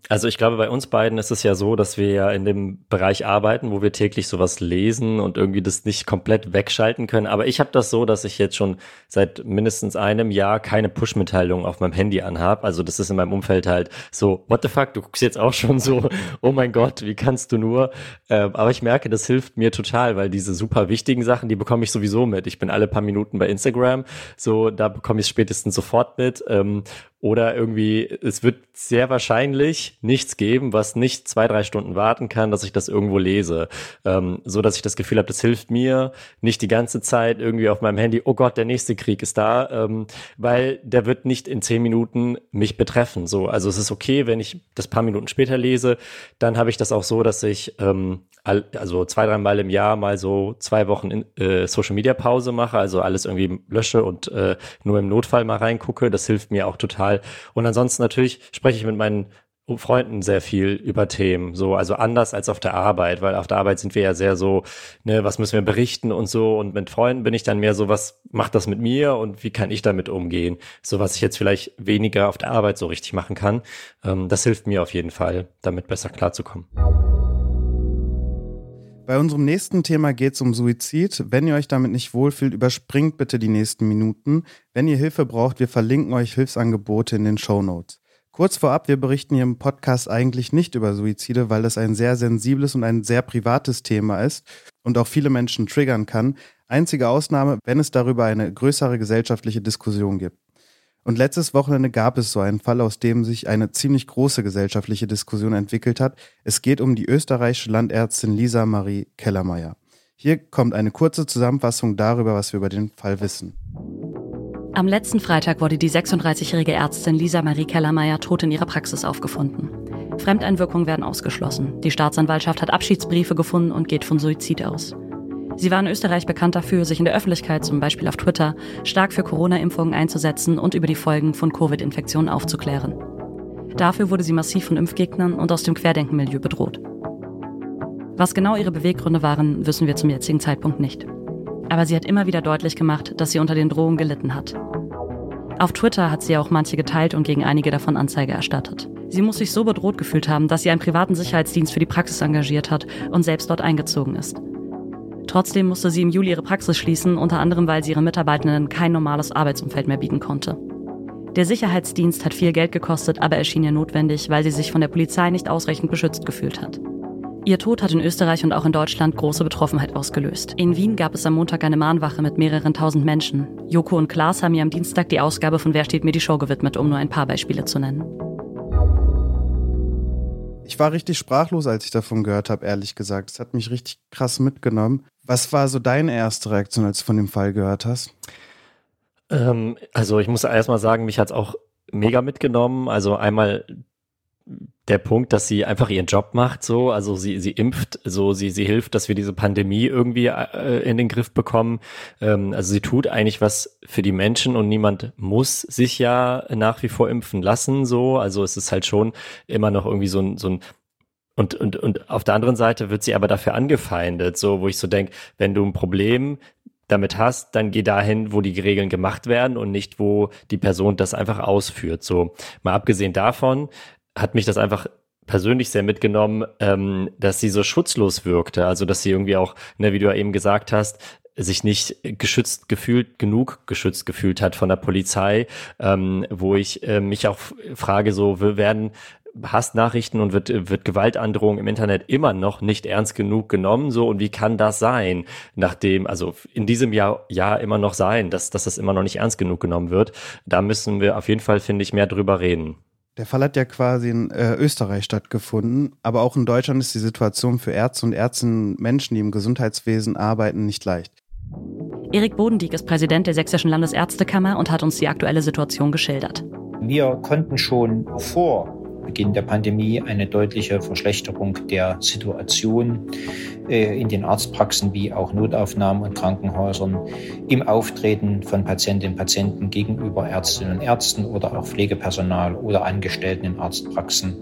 Also ich glaube, bei uns beiden ist es ja so, dass wir ja in dem Bereich arbeiten, wo wir täglich sowas lesen und irgendwie das nicht komplett wegschalten können. Aber ich habe das so, dass ich jetzt schon seit mindestens einem Jahr keine Push-Mitteilungen auf meinem Handy anhab. Also das ist in meinem Umfeld halt so, what the fuck, du guckst jetzt auch schon so, [LAUGHS] oh mein Gott, wie kannst du nur? Ähm, aber ich merke, das hilft mir total, weil diese super wichtigen Sachen, die bekomme ich sowieso mit. Ich bin alle paar Minuten bei Instagram, so da bekomme ich es spätestens sofort mit. Ähm, oder irgendwie, es wird sehr wahrscheinlich nichts geben, was nicht zwei, drei Stunden warten kann, dass ich das irgendwo lese. Ähm, so dass ich das Gefühl habe, das hilft mir nicht die ganze Zeit irgendwie auf meinem Handy, oh Gott, der nächste Krieg ist da, ähm, weil der wird nicht in zehn Minuten mich betreffen. So, also es ist okay, wenn ich das paar Minuten später lese, dann habe ich das auch so, dass ich ähm, all, also zwei, dreimal im Jahr mal so zwei Wochen in, äh, Social Media Pause mache, also alles irgendwie lösche und äh, nur im Notfall mal reingucke. Das hilft mir auch total. Und ansonsten natürlich spreche ich mit meinen Freunden sehr viel über Themen, so also anders als auf der Arbeit, weil auf der Arbeit sind wir ja sehr so, ne, was müssen wir berichten und so. Und mit Freunden bin ich dann mehr so, was macht das mit mir und wie kann ich damit umgehen, so was ich jetzt vielleicht weniger auf der Arbeit so richtig machen kann, ähm, das hilft mir auf jeden Fall, damit besser klarzukommen.
Bei unserem nächsten Thema geht es um Suizid. Wenn ihr euch damit nicht wohlfühlt, überspringt bitte die nächsten Minuten. Wenn ihr Hilfe braucht, wir verlinken euch Hilfsangebote in den Show Notes. Kurz vorab, wir berichten hier im Podcast eigentlich nicht über Suizide, weil das ein sehr sensibles und ein sehr privates Thema ist und auch viele Menschen triggern kann. Einzige Ausnahme, wenn es darüber eine größere gesellschaftliche Diskussion gibt. Und letztes Wochenende gab es so einen Fall, aus dem sich eine ziemlich große gesellschaftliche Diskussion entwickelt hat. Es geht um die österreichische Landärztin Lisa Marie Kellermeier. Hier kommt eine kurze Zusammenfassung darüber, was wir über den Fall wissen.
Am letzten Freitag wurde die 36-jährige Ärztin Lisa Marie Kellermeier tot in ihrer Praxis aufgefunden. Fremdeinwirkungen werden ausgeschlossen. Die Staatsanwaltschaft hat Abschiedsbriefe gefunden und geht von Suizid aus. Sie war in Österreich bekannt dafür, sich in der Öffentlichkeit, zum Beispiel auf Twitter, stark für Corona-Impfungen einzusetzen und über die Folgen von Covid-Infektionen aufzuklären. Dafür wurde sie massiv von Impfgegnern und aus dem Querdenkenmilieu bedroht. Was genau ihre Beweggründe waren, wissen wir zum jetzigen Zeitpunkt nicht. Aber sie hat immer wieder deutlich gemacht, dass sie unter den Drohungen gelitten hat. Auf Twitter hat sie auch manche geteilt und gegen einige davon Anzeige erstattet. Sie muss sich so bedroht gefühlt haben, dass sie einen privaten Sicherheitsdienst für die Praxis engagiert hat und selbst dort eingezogen ist. Trotzdem musste sie im Juli ihre Praxis schließen, unter anderem weil sie ihren Mitarbeitenden kein normales Arbeitsumfeld mehr bieten konnte. Der Sicherheitsdienst hat viel Geld gekostet, aber erschien ihr notwendig, weil sie sich von der Polizei nicht ausreichend beschützt gefühlt hat. Ihr Tod hat in Österreich und auch in Deutschland große Betroffenheit ausgelöst. In Wien gab es am Montag eine Mahnwache mit mehreren tausend Menschen. Joko und Klaas haben ihr am Dienstag die Ausgabe von Wer steht mir die Show gewidmet, um nur ein paar Beispiele zu nennen.
Ich war richtig sprachlos, als ich davon gehört habe, ehrlich gesagt. Es hat mich richtig krass mitgenommen. Was war so deine erste Reaktion, als du von dem Fall gehört hast?
Ähm, also ich muss erstmal sagen, mich hat es auch mega mitgenommen. Also einmal der Punkt, dass sie einfach ihren Job macht, so, also sie, sie impft, so, sie, sie hilft, dass wir diese Pandemie irgendwie äh, in den Griff bekommen. Ähm, also sie tut eigentlich was für die Menschen und niemand muss sich ja nach wie vor impfen lassen, so. Also es ist halt schon immer noch irgendwie so ein, so ein und, und, und auf der anderen Seite wird sie aber dafür angefeindet, so, wo ich so denke, wenn du ein Problem damit hast, dann geh dahin, wo die Regeln gemacht werden und nicht, wo die Person das einfach ausführt. So, mal abgesehen davon, hat mich das einfach persönlich sehr mitgenommen, ähm, dass sie so schutzlos wirkte. Also dass sie irgendwie auch, ne, wie du ja eben gesagt hast, sich nicht geschützt gefühlt, genug geschützt gefühlt hat von der Polizei, ähm, wo ich äh, mich auch frage, so wir werden Hassnachrichten und wird, wird Gewaltandrohung im Internet immer noch nicht ernst genug genommen, so und wie kann das sein, nachdem, also in diesem Jahr, Jahr immer noch sein, dass, dass das immer noch nicht ernst genug genommen wird. Da müssen wir auf jeden Fall, finde ich, mehr drüber reden.
Der Fall hat ja quasi in äh, Österreich stattgefunden, aber auch in Deutschland ist die Situation für Ärzte und Ärztinnen, Menschen, die im Gesundheitswesen arbeiten, nicht leicht.
Erik Bodendieck ist Präsident der Sächsischen Landesärztekammer und hat uns die aktuelle Situation geschildert.
Wir konnten schon vor Beginn der Pandemie eine deutliche Verschlechterung der Situation äh, in den Arztpraxen wie auch Notaufnahmen und Krankenhäusern im Auftreten von Patientinnen und Patienten gegenüber Ärztinnen und Ärzten oder auch Pflegepersonal oder Angestellten in Arztpraxen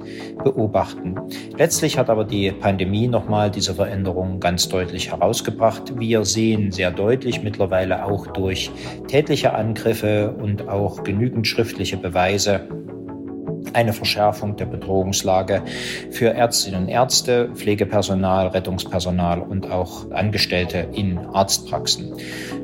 beobachten. Letztlich hat aber die Pandemie nochmal diese Veränderung ganz deutlich herausgebracht. Wir sehen sehr deutlich mittlerweile auch durch tätliche Angriffe und auch genügend schriftliche Beweise, eine Verschärfung der Bedrohungslage für Ärztinnen und Ärzte, Pflegepersonal, Rettungspersonal und auch Angestellte in Arztpraxen.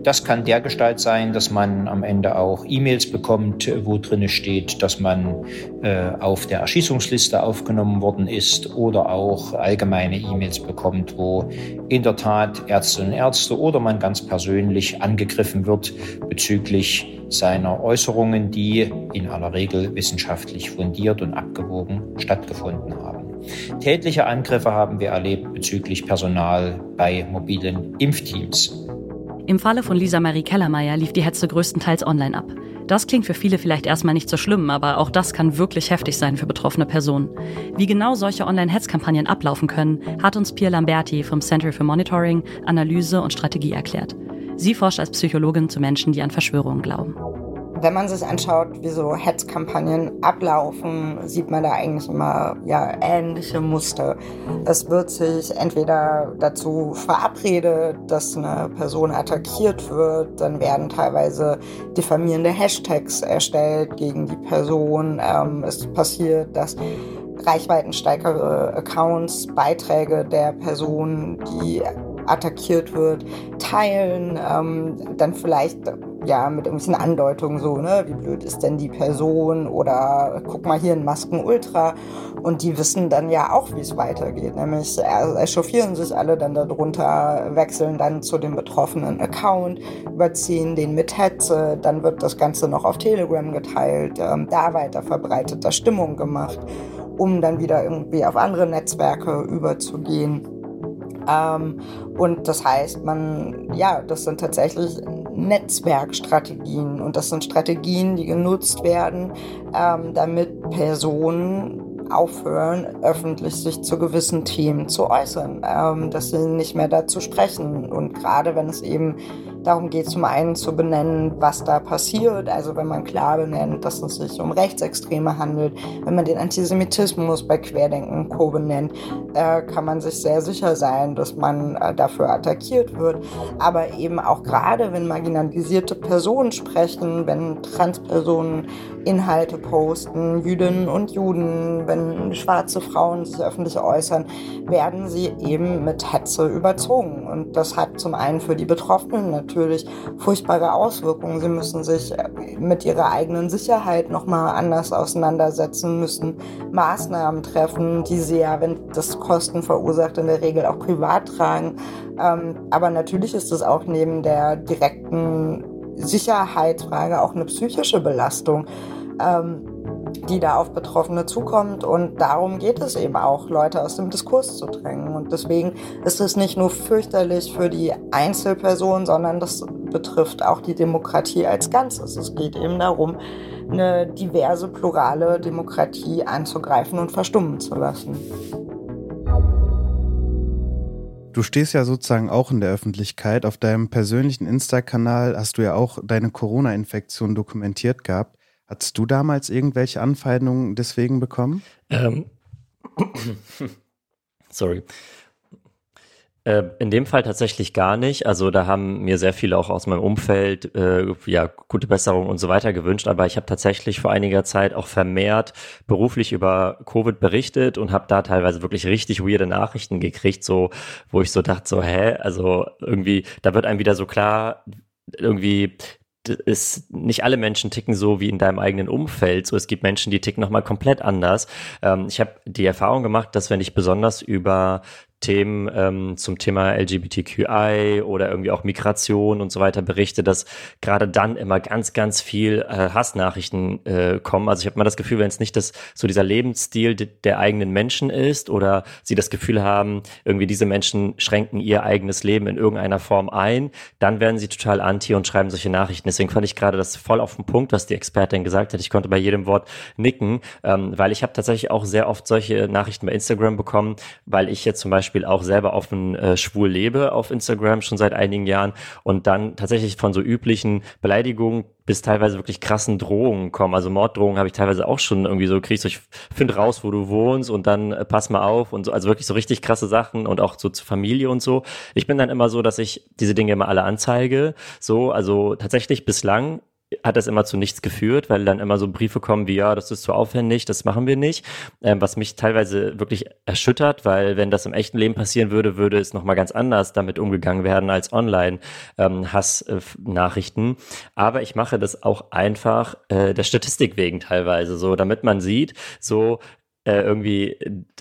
Das kann dergestalt sein, dass man am Ende auch E-Mails bekommt, wo drinne steht, dass man äh, auf der Erschießungsliste aufgenommen worden ist oder auch allgemeine E-Mails bekommt, wo in der Tat Ärztinnen und Ärzte oder man ganz persönlich angegriffen wird bezüglich seiner Äußerungen, die in aller Regel wissenschaftlich fundiert und abgewogen stattgefunden haben. Tätliche Angriffe haben wir erlebt bezüglich Personal bei mobilen Impfteams.
Im Falle von Lisa Marie Kellermeier lief die Hetze größtenteils online ab. Das klingt für viele vielleicht erstmal nicht so schlimm, aber auch das kann wirklich heftig sein für betroffene Personen. Wie genau solche Online-Hetzkampagnen ablaufen können, hat uns Pierre Lamberti vom Center for Monitoring, Analyse und Strategie erklärt. Sie forscht als Psychologin zu Menschen, die an Verschwörungen glauben.
Wenn man sich anschaut, wie so Hetzkampagnen ablaufen, sieht man da eigentlich immer ja, ähnliche Muster. Es wird sich entweder dazu verabredet, dass eine Person attackiert wird, dann werden teilweise diffamierende Hashtags erstellt gegen die Person. Ähm, es passiert, dass reichweitensteigere Accounts, Beiträge der Person, die attackiert wird, teilen, ähm, dann vielleicht ja, mit irgendwelchen Andeutungen so, ne, wie blöd ist denn die Person oder guck mal hier in Masken Ultra. Und die wissen dann ja auch, wie es weitergeht. Nämlich echauffieren sich alle dann darunter, wechseln dann zu dem betroffenen Account, überziehen den mit Hetze, dann wird das Ganze noch auf Telegram geteilt, ähm, da weiter verbreiteter Stimmung gemacht, um dann wieder irgendwie auf andere Netzwerke überzugehen. Ähm, und das heißt, man, ja, das sind tatsächlich Netzwerkstrategien und das sind Strategien, die genutzt werden, ähm, damit Personen aufhören, öffentlich sich zu gewissen Themen zu äußern, ähm, dass sie nicht mehr dazu sprechen. Und gerade wenn es eben darum geht, zum einen zu benennen, was da passiert, also wenn man klar benennt, dass es sich um Rechtsextreme handelt, wenn man den Antisemitismus bei Querdenken Co. benennt, äh, kann man sich sehr sicher sein, dass man äh, dafür attackiert wird. Aber eben auch gerade, wenn marginalisierte Personen sprechen, wenn Transpersonen Inhalte posten, Jüdinnen und Juden, wenn schwarze Frauen sich öffentlich äußern, werden sie eben mit Hetze überzogen. Und das hat zum einen für die Betroffenen natürlich furchtbare Auswirkungen. Sie müssen sich äh, mit ihrer eigenen Sicherheit nochmal anders auseinandersetzen, müssen Maßnahmen treffen, die sie ja, wenn das Kosten verursacht, in der Regel auch privat tragen. Ähm, aber natürlich ist es auch neben der direkten Sicherheitsfrage auch eine psychische Belastung. Ähm, die da auf Betroffene zukommt. Und darum geht es eben auch, Leute aus dem Diskurs zu drängen. Und deswegen ist es nicht nur fürchterlich für die Einzelperson, sondern das betrifft auch die Demokratie als Ganzes. Es geht eben darum, eine diverse, plurale Demokratie anzugreifen und verstummen zu lassen.
Du stehst ja sozusagen auch in der Öffentlichkeit. Auf deinem persönlichen Insta-Kanal hast du ja auch deine Corona-Infektion dokumentiert gehabt. Hattest du damals irgendwelche Anfeindungen deswegen bekommen? Ähm.
Sorry. Äh, in dem Fall tatsächlich gar nicht. Also da haben mir sehr viele auch aus meinem Umfeld äh, ja gute Besserung und so weiter gewünscht. Aber ich habe tatsächlich vor einiger Zeit auch vermehrt beruflich über Covid berichtet und habe da teilweise wirklich richtig weirde Nachrichten gekriegt, so wo ich so dachte, so hä, also irgendwie da wird einem wieder so klar, irgendwie ist nicht alle Menschen ticken so wie in deinem eigenen Umfeld. So, es gibt Menschen, die ticken nochmal komplett anders. Ähm, ich habe die Erfahrung gemacht, dass wenn ich besonders über Themen ähm, zum Thema LGBTQI oder irgendwie auch Migration und so weiter berichte, dass gerade dann immer ganz, ganz viel äh, Hassnachrichten äh, kommen. Also ich habe mal das Gefühl, wenn es nicht das so dieser Lebensstil de der eigenen Menschen ist oder sie das Gefühl haben, irgendwie diese Menschen schränken ihr eigenes Leben in irgendeiner Form ein, dann werden sie total anti und schreiben solche Nachrichten. Deswegen fand ich gerade das voll auf den Punkt, was die Expertin gesagt hat. Ich konnte bei jedem Wort nicken, ähm, weil ich habe tatsächlich auch sehr oft solche Nachrichten bei Instagram bekommen, weil ich jetzt zum Beispiel Beispiel auch selber offen äh, schwul lebe auf Instagram schon seit einigen Jahren und dann tatsächlich von so üblichen Beleidigungen bis teilweise wirklich krassen Drohungen kommen. Also Morddrohungen habe ich teilweise auch schon irgendwie so kriegst, so, ich finde raus, wo du wohnst und dann äh, pass mal auf und so, also wirklich so richtig krasse Sachen und auch so zur Familie und so. Ich bin dann immer so, dass ich diese Dinge immer alle anzeige. So, also tatsächlich bislang hat das immer zu nichts geführt, weil dann immer so Briefe kommen wie, ja, das ist zu aufwendig, das machen wir nicht. Ähm, was mich teilweise wirklich erschüttert, weil wenn das im echten Leben passieren würde, würde es nochmal ganz anders damit umgegangen werden als online ähm, Hassnachrichten. Aber ich mache das auch einfach äh, der Statistik wegen teilweise so, damit man sieht, so äh, irgendwie,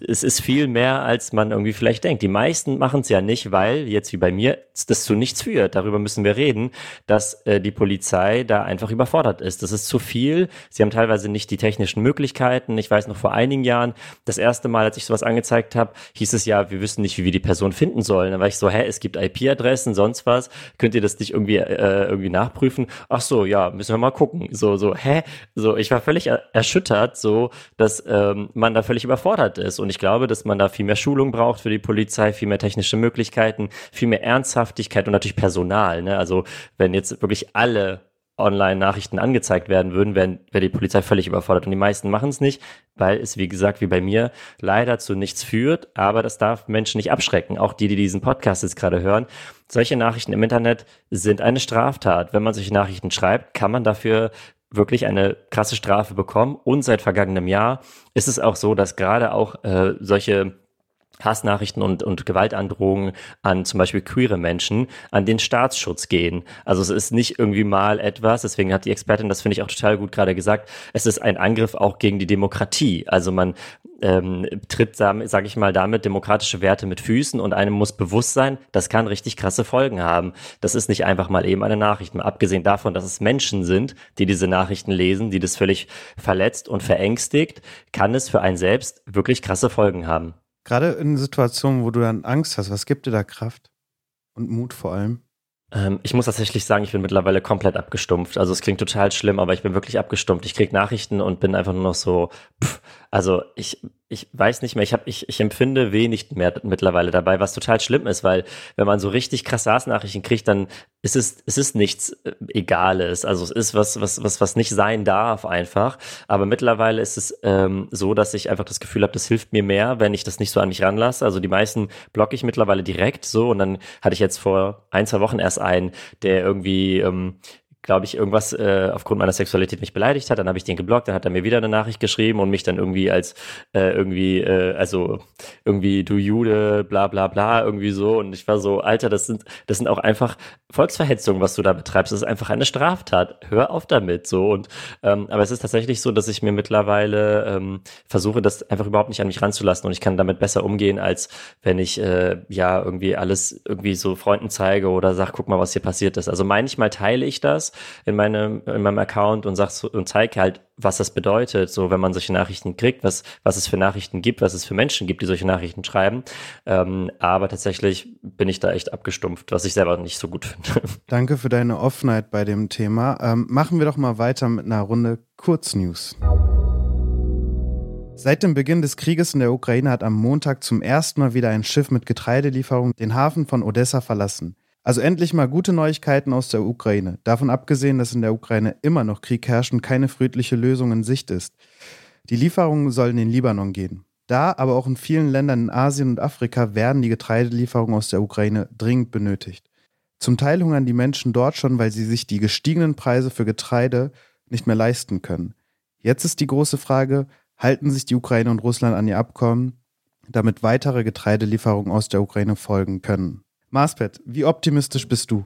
es ist viel mehr, als man irgendwie vielleicht denkt. Die meisten machen es ja nicht, weil jetzt wie bei mir das zu nichts führt. Darüber müssen wir reden, dass äh, die Polizei da einfach überfordert ist. Das ist zu viel. Sie haben teilweise nicht die technischen Möglichkeiten. Ich weiß noch vor einigen Jahren, das erste Mal, als ich sowas angezeigt habe, hieß es ja, wir wissen nicht, wie wir die Person finden sollen. Dann war ich so, hä, es gibt IP-Adressen, sonst was. Könnt ihr das nicht irgendwie äh, irgendwie nachprüfen? Ach so, ja, müssen wir mal gucken. So, so, hä? So, ich war völlig erschüttert, so, dass ähm, man da völlig überfordert ist. Und ich glaube, dass man da viel mehr Schulung braucht für die Polizei, viel mehr technische Möglichkeiten, viel mehr Ernsthaftigkeit und natürlich Personal. Ne? Also wenn jetzt wirklich alle Online-Nachrichten angezeigt werden würden, wäre wär die Polizei völlig überfordert. Und die meisten machen es nicht, weil es, wie gesagt, wie bei mir, leider zu nichts führt. Aber das darf Menschen nicht abschrecken. Auch die, die diesen Podcast jetzt gerade hören. Solche Nachrichten im Internet sind eine Straftat. Wenn man solche Nachrichten schreibt, kann man dafür wirklich eine krasse Strafe bekommen. Und seit vergangenem Jahr ist es auch so, dass gerade auch äh, solche Hassnachrichten und, und Gewaltandrohungen an zum Beispiel queere Menschen an den Staatsschutz gehen. Also es ist nicht irgendwie mal etwas, deswegen hat die Expertin das finde ich auch total gut gerade gesagt, es ist ein Angriff auch gegen die Demokratie. Also man ähm, tritt, sage ich mal, damit demokratische Werte mit Füßen und einem muss bewusst sein, das kann richtig krasse Folgen haben. Das ist nicht einfach mal eben eine Nachricht. Mal abgesehen davon, dass es Menschen sind, die diese Nachrichten lesen, die das völlig verletzt und verängstigt, kann es für einen selbst wirklich krasse Folgen haben.
Gerade in Situationen, wo du dann Angst hast, was gibt dir da Kraft und Mut vor allem?
Ähm, ich muss tatsächlich sagen, ich bin mittlerweile komplett abgestumpft. Also es klingt total schlimm, aber ich bin wirklich abgestumpft. Ich krieg Nachrichten und bin einfach nur noch so, pff, also ich, ich weiß nicht mehr, ich, hab, ich, ich empfinde wenig mehr mittlerweile dabei, was total schlimm ist, weil wenn man so richtig krass Nachrichten kriegt, dann ist es, es ist nichts äh, Egales. Also es ist was, was, was, was nicht sein darf einfach. Aber mittlerweile ist es ähm, so, dass ich einfach das Gefühl habe, das hilft mir mehr, wenn ich das nicht so an mich ranlasse. Also die meisten blocke ich mittlerweile direkt so und dann hatte ich jetzt vor ein, zwei Wochen erst einen, der irgendwie ähm, glaube ich, irgendwas äh, aufgrund meiner Sexualität mich beleidigt hat. Dann habe ich den geblockt, dann hat er mir wieder eine Nachricht geschrieben und mich dann irgendwie als äh, irgendwie, äh, also irgendwie du Jude, bla bla bla, irgendwie so. Und ich war so, Alter, das sind, das sind auch einfach Volksverhetzungen, was du da betreibst. Das ist einfach eine Straftat. Hör auf damit. So. Und ähm, aber es ist tatsächlich so, dass ich mir mittlerweile ähm, versuche, das einfach überhaupt nicht an mich ranzulassen und ich kann damit besser umgehen, als wenn ich äh, ja irgendwie alles irgendwie so Freunden zeige oder sag, guck mal, was hier passiert ist. Also manchmal teile ich das in meinem, in meinem Account und sag und zeige halt, was das bedeutet, so wenn man solche Nachrichten kriegt, was, was es für Nachrichten gibt, was es für Menschen gibt, die solche Nachrichten schreiben. Ähm, aber tatsächlich bin ich da echt abgestumpft, was ich selber nicht so gut finde. [LAUGHS]
Danke für deine Offenheit bei dem Thema. Ähm, machen wir doch mal weiter mit einer Runde Kurznews. Seit dem Beginn des Krieges in der Ukraine hat am Montag zum ersten Mal wieder ein Schiff mit Getreidelieferung den Hafen von Odessa verlassen. Also endlich mal gute Neuigkeiten aus der Ukraine. Davon abgesehen, dass in der Ukraine immer noch Krieg herrscht und keine friedliche Lösung in Sicht ist. Die Lieferungen sollen in den Libanon gehen. Da, aber auch in vielen Ländern in Asien und Afrika werden die Getreidelieferungen aus der Ukraine dringend benötigt. Zum Teil hungern die Menschen dort schon, weil sie sich die gestiegenen Preise für Getreide nicht mehr leisten können. Jetzt ist die große Frage, halten sich die Ukraine und Russland an ihr Abkommen, damit weitere Getreidelieferungen aus der Ukraine folgen können? Marspet, wie optimistisch bist du?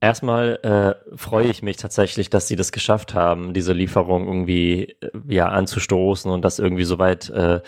Erstmal äh, freue ich mich tatsächlich, dass sie das geschafft haben, diese Lieferung irgendwie äh, ja anzustoßen und das irgendwie soweit äh,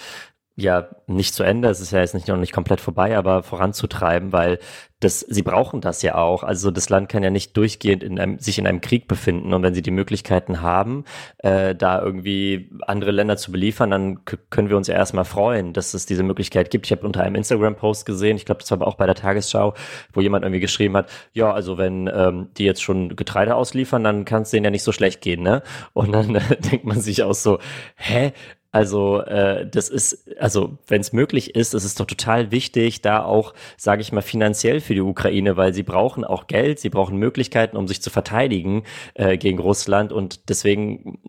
ja nicht zu Ende, es ist ja jetzt nicht noch nicht komplett vorbei, aber voranzutreiben, weil das, sie brauchen das ja auch. Also das Land kann ja nicht durchgehend in einem, sich in einem Krieg befinden und wenn sie die Möglichkeiten haben, äh, da irgendwie andere Länder zu beliefern, dann können wir uns ja erstmal freuen, dass es diese Möglichkeit gibt. Ich habe unter einem Instagram-Post gesehen, ich glaube, das war aber auch bei der Tagesschau, wo jemand irgendwie geschrieben hat, ja, also wenn ähm, die jetzt schon Getreide ausliefern, dann kann es denen ja nicht so schlecht gehen, ne? Und dann äh, [LAUGHS] denkt man sich auch so, hä? Also äh, das ist, also wenn es möglich ist, ist es doch total wichtig, da auch, sage ich mal, finanziell für die Ukraine, weil sie brauchen auch Geld, sie brauchen Möglichkeiten, um sich zu verteidigen äh, gegen Russland. Und deswegen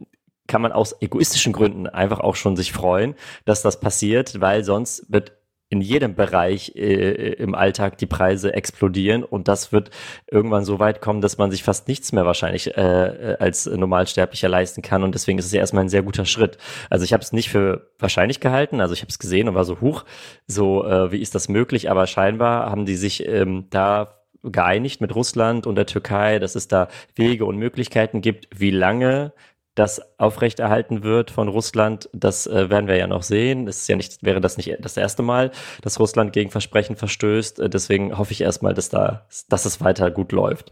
kann man aus egoistischen Gründen einfach auch schon sich freuen, dass das passiert, weil sonst wird in jedem Bereich äh, im Alltag die Preise explodieren und das wird irgendwann so weit kommen, dass man sich fast nichts mehr wahrscheinlich äh, als Normalsterblicher leisten kann und deswegen ist es ja erstmal ein sehr guter Schritt. Also ich habe es nicht für wahrscheinlich gehalten, also ich habe es gesehen und war so hoch, so äh, wie ist das möglich, aber scheinbar haben die sich ähm, da geeinigt mit Russland und der Türkei, dass es da Wege und Möglichkeiten gibt, wie lange das aufrechterhalten wird von Russland, das äh, werden wir ja noch sehen. Es ist ja nicht, wäre das nicht das erste Mal, dass Russland gegen Versprechen verstößt. Äh, deswegen hoffe ich erstmal, dass da, dass es weiter gut läuft.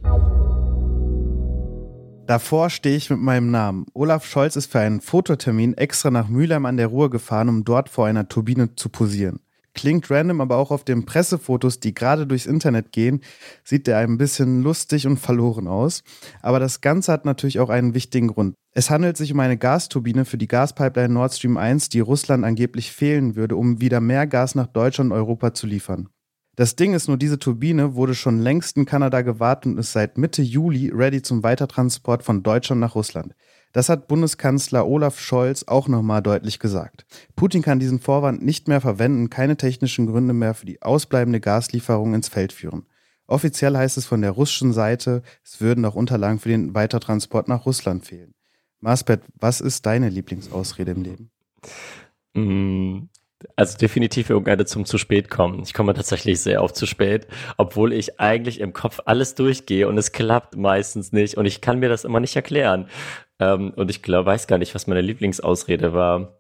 Davor stehe ich mit meinem Namen. Olaf Scholz ist für einen Fototermin extra nach Mülheim an der Ruhr gefahren, um dort vor einer Turbine zu posieren. Klingt random, aber auch auf den Pressefotos, die gerade durchs Internet gehen, sieht der ein bisschen lustig und verloren aus. Aber das Ganze hat natürlich auch einen wichtigen Grund. Es handelt sich um eine Gasturbine für die Gaspipeline Nord Stream 1, die Russland angeblich fehlen würde, um wieder mehr Gas nach Deutschland und Europa zu liefern. Das Ding ist nur, diese Turbine wurde schon längst in Kanada gewartet und ist seit Mitte Juli ready zum Weitertransport von Deutschland nach Russland. Das hat Bundeskanzler Olaf Scholz auch nochmal deutlich gesagt. Putin kann diesen Vorwand nicht mehr verwenden, keine technischen Gründe mehr für die ausbleibende Gaslieferung ins Feld führen. Offiziell heißt es von der russischen Seite, es würden noch Unterlagen für den Weitertransport nach Russland fehlen. Marsbet, was ist deine Lieblingsausrede im Leben?
Mm, Also definitiv irgendeine zum zu spät kommen. Ich komme tatsächlich sehr oft zu spät, obwohl ich eigentlich im Kopf alles durchgehe und es klappt meistens nicht und ich kann mir das immer nicht erklären. Ähm, und ich glaube, weiß gar nicht, was meine Lieblingsausrede war.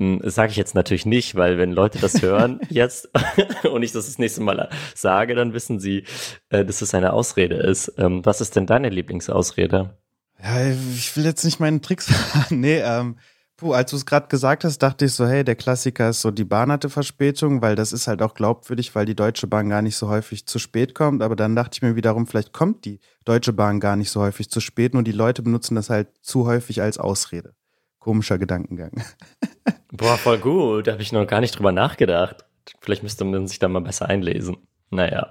Hm, das sage ich jetzt natürlich nicht, weil wenn Leute das hören [LAUGHS] jetzt [LAUGHS] und ich das das nächste Mal sage, dann wissen sie, äh, dass es eine Ausrede ist. Ähm, was ist denn deine Lieblingsausrede?
Ja, ich will jetzt nicht meinen Tricks [LAUGHS] nee, ähm, puh, als du es gerade gesagt hast, dachte ich so, hey, der Klassiker ist so, die Bahn hatte Verspätung, weil das ist halt auch glaubwürdig, weil die Deutsche Bahn gar nicht so häufig zu spät kommt. Aber dann dachte ich mir wiederum, vielleicht kommt die Deutsche Bahn gar nicht so häufig zu spät, nur die Leute benutzen das halt zu häufig als Ausrede. Komischer Gedankengang. [LAUGHS]
Boah, voll gut. Da habe ich noch gar nicht drüber nachgedacht. Vielleicht müsste man sich da mal besser einlesen. Naja.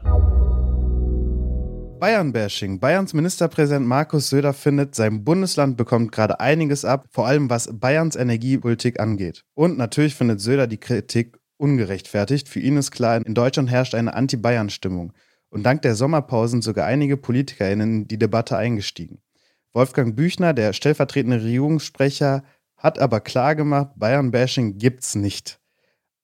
Bayern-Bashing. Bayerns Ministerpräsident Markus Söder findet, sein Bundesland bekommt gerade einiges ab, vor allem was Bayerns Energiepolitik angeht. Und natürlich findet Söder die Kritik ungerechtfertigt. Für ihn ist klar, in Deutschland herrscht eine Anti-Bayern-Stimmung. Und dank der Sommerpausen sogar einige PolitikerInnen in die Debatte eingestiegen. Wolfgang Büchner, der stellvertretende Regierungssprecher, hat aber klar gemacht, Bayern-Bashing gibt's nicht.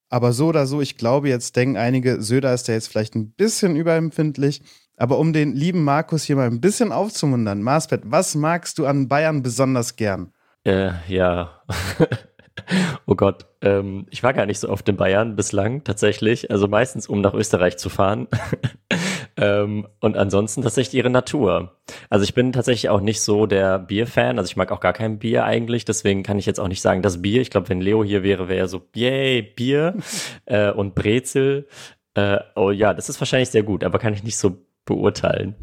Aber so oder so, ich glaube, jetzt denken einige, Söder ist ja jetzt vielleicht ein bisschen überempfindlich. Aber um den lieben Markus hier mal ein bisschen aufzumuntern, Marspet, was magst du an Bayern besonders gern?
Äh, ja. [LAUGHS] oh Gott, ähm, ich war gar nicht so oft in Bayern bislang tatsächlich. Also meistens, um nach Österreich zu fahren. [LAUGHS] ähm, und ansonsten tatsächlich ihre Natur. Also ich bin tatsächlich auch nicht so der Bierfan. Also ich mag auch gar kein Bier eigentlich. Deswegen kann ich jetzt auch nicht sagen, das Bier. Ich glaube, wenn Leo hier wäre, wäre er so, yay, Bier [LAUGHS] äh, und Brezel. Äh, oh ja, das ist wahrscheinlich sehr gut, aber kann ich nicht so beurteilen.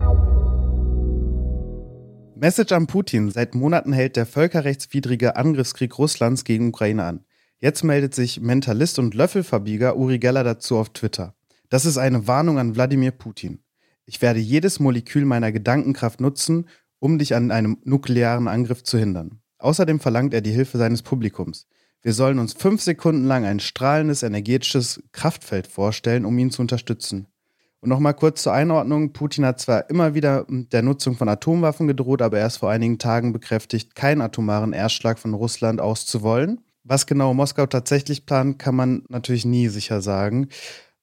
Message an Putin. Seit Monaten hält der völkerrechtswidrige Angriffskrieg Russlands gegen Ukraine an. Jetzt meldet sich Mentalist und Löffelverbieger Uri Geller dazu auf Twitter. Das ist eine Warnung an Wladimir Putin. Ich werde jedes Molekül meiner Gedankenkraft nutzen, um dich an einem nuklearen Angriff zu hindern. Außerdem verlangt er die Hilfe seines Publikums. Wir sollen uns fünf Sekunden lang ein strahlendes energetisches Kraftfeld vorstellen, um ihn zu unterstützen. Und nochmal kurz zur Einordnung. Putin hat zwar immer wieder der Nutzung von Atomwaffen gedroht, aber erst vor einigen Tagen bekräftigt, keinen atomaren Erstschlag von Russland auszuwollen. Was genau Moskau tatsächlich plant, kann man natürlich nie sicher sagen.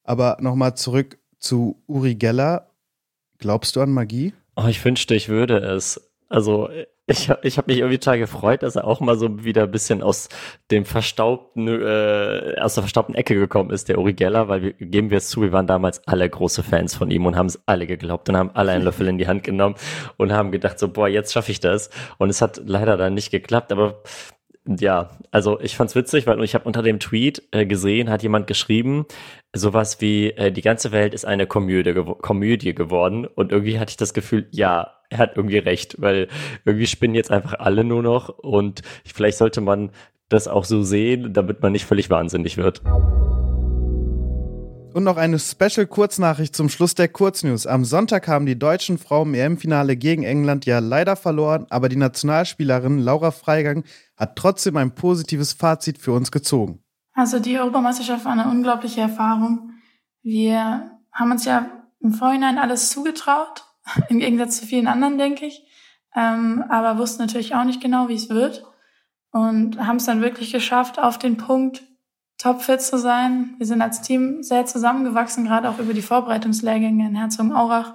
Aber nochmal zurück zu Uri Geller. Glaubst du an Magie?
Oh, ich wünschte, ich würde es. Also ich, ich habe mich irgendwie total gefreut, dass er auch mal so wieder ein bisschen aus dem verstaubten, äh, aus der verstaubten Ecke gekommen ist, der Uri Geller, weil wir, geben wir es zu, wir waren damals alle große Fans von ihm und haben es alle geglaubt und haben alle einen Löffel in die Hand genommen und haben gedacht so, boah, jetzt schaffe ich das. Und es hat leider dann nicht geklappt, aber ja, also ich fand's witzig, weil ich habe unter dem Tweet äh, gesehen, hat jemand geschrieben, sowas wie äh, die ganze Welt ist eine Komödie, gew Komödie geworden und irgendwie hatte ich das Gefühl, ja, er hat irgendwie recht, weil irgendwie spinnen jetzt einfach alle nur noch und vielleicht sollte man das auch so sehen, damit man nicht völlig wahnsinnig wird.
Und noch eine Special-Kurznachricht zum Schluss der Kurznews. Am Sonntag haben die deutschen Frauen im EM-Finale gegen England ja leider verloren, aber die Nationalspielerin Laura Freigang hat trotzdem ein positives Fazit für uns gezogen.
Also die Europameisterschaft war eine unglaubliche Erfahrung. Wir haben uns ja im Vorhinein alles zugetraut, im Gegensatz zu vielen anderen, denke ich, ähm, aber wussten natürlich auch nicht genau, wie es wird und haben es dann wirklich geschafft, auf den Punkt topfit zu sein. Wir sind als Team sehr zusammengewachsen, gerade auch über die Vorbereitungslehrgänge in Herzogenaurach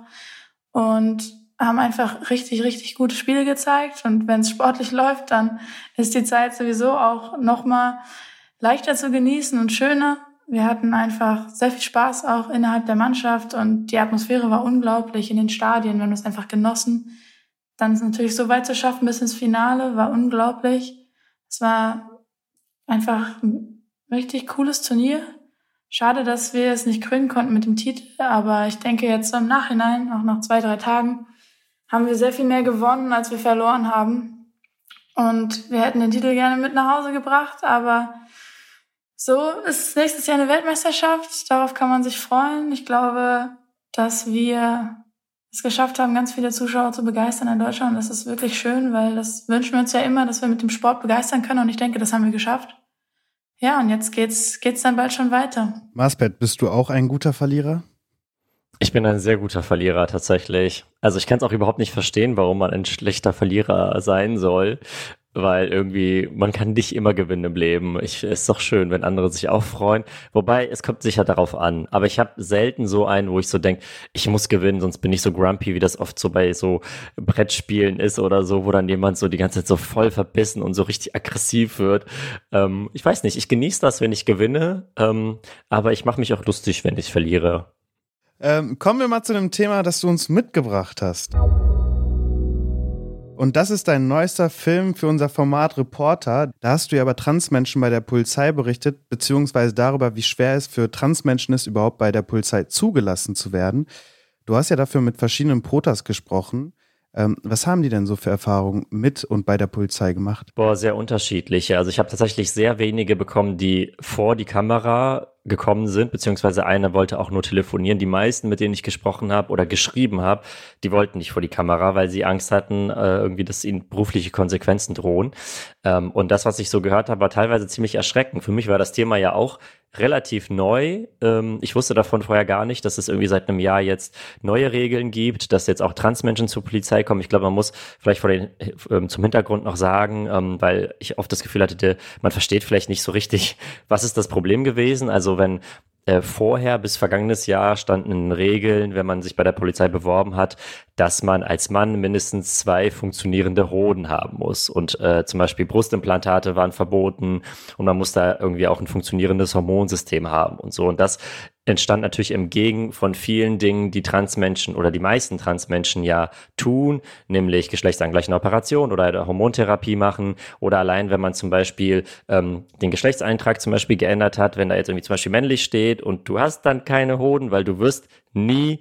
und haben einfach richtig, richtig gute Spiele gezeigt. Und wenn es sportlich läuft, dann ist die Zeit sowieso auch nochmal leichter zu genießen und schöner. Wir hatten einfach sehr viel Spaß auch innerhalb der Mannschaft und die Atmosphäre war unglaublich in den Stadien. Wir haben es einfach genossen. Dann natürlich so weit zu schaffen bis ins Finale, war unglaublich. Es war einfach richtig cooles Turnier. Schade, dass wir es nicht krönen konnten mit dem Titel, aber ich denke jetzt im Nachhinein, auch nach zwei, drei Tagen, haben wir sehr viel mehr gewonnen, als wir verloren haben. Und wir hätten den Titel gerne mit nach Hause gebracht, aber so ist nächstes Jahr eine Weltmeisterschaft. Darauf kann man sich freuen. Ich glaube, dass wir es geschafft haben, ganz viele Zuschauer zu begeistern in Deutschland. Das ist wirklich schön, weil das wünschen wir uns ja immer, dass wir mit dem Sport begeistern können. Und ich denke, das haben wir geschafft. Ja, und jetzt geht's, geht's dann bald schon weiter.
Marspet, bist du auch ein guter Verlierer?
Ich bin ein sehr guter Verlierer tatsächlich. Also ich kann es auch überhaupt nicht verstehen, warum man ein schlechter Verlierer sein soll. Weil irgendwie man kann nicht immer gewinnen im Leben. Ich ist doch schön, wenn andere sich auch freuen. Wobei es kommt sicher darauf an. Aber ich habe selten so einen, wo ich so denke, ich muss gewinnen, sonst bin ich so grumpy, wie das oft so bei so Brettspielen ist oder so, wo dann jemand so die ganze Zeit so voll verbissen und so richtig aggressiv wird. Ähm, ich weiß nicht, ich genieße das, wenn ich gewinne, ähm, aber ich mache mich auch lustig, wenn ich verliere.
Ähm, kommen wir mal zu dem Thema, das du uns mitgebracht hast. Und das ist dein neuester Film für unser Format Reporter. Da hast du ja über Transmenschen bei der Polizei berichtet, beziehungsweise darüber, wie schwer es für Transmenschen ist, überhaupt bei der Polizei zugelassen zu werden. Du hast ja dafür mit verschiedenen Protas gesprochen. Ähm, was haben die denn so für Erfahrungen mit und bei der Polizei gemacht?
Boah, sehr unterschiedliche. Also ich habe tatsächlich sehr wenige bekommen, die vor die Kamera gekommen sind, beziehungsweise einer wollte auch nur telefonieren. Die meisten, mit denen ich gesprochen habe oder geschrieben habe, die wollten nicht vor die Kamera, weil sie Angst hatten, äh, irgendwie, dass ihnen berufliche Konsequenzen drohen. Ähm, und das, was ich so gehört habe, war teilweise ziemlich erschreckend. Für mich war das Thema ja auch relativ neu. Ähm, ich wusste davon vorher gar nicht, dass es irgendwie seit einem Jahr jetzt neue Regeln gibt, dass jetzt auch Transmenschen zur Polizei kommen. Ich glaube, man muss vielleicht vor den, ähm, zum Hintergrund noch sagen, ähm, weil ich oft das Gefühl hatte, man versteht vielleicht nicht so richtig, was ist das Problem gewesen. Also wenn äh, vorher bis vergangenes Jahr standen Regeln, wenn man sich bei der Polizei beworben hat, dass man als Mann mindestens zwei funktionierende Hoden haben muss. Und äh, zum Beispiel Brustimplantate waren verboten und man muss da irgendwie auch ein funktionierendes Hormonsystem haben und so. Und das entstand natürlich im Gegen von vielen Dingen, die Transmenschen oder die meisten Transmenschen ja tun, nämlich geschlechtsangleichende Operation oder Hormontherapie machen oder allein, wenn man zum Beispiel ähm, den Geschlechtseintrag zum Beispiel geändert hat, wenn da jetzt irgendwie zum Beispiel männlich steht und du hast dann keine Hoden, weil du wirst nie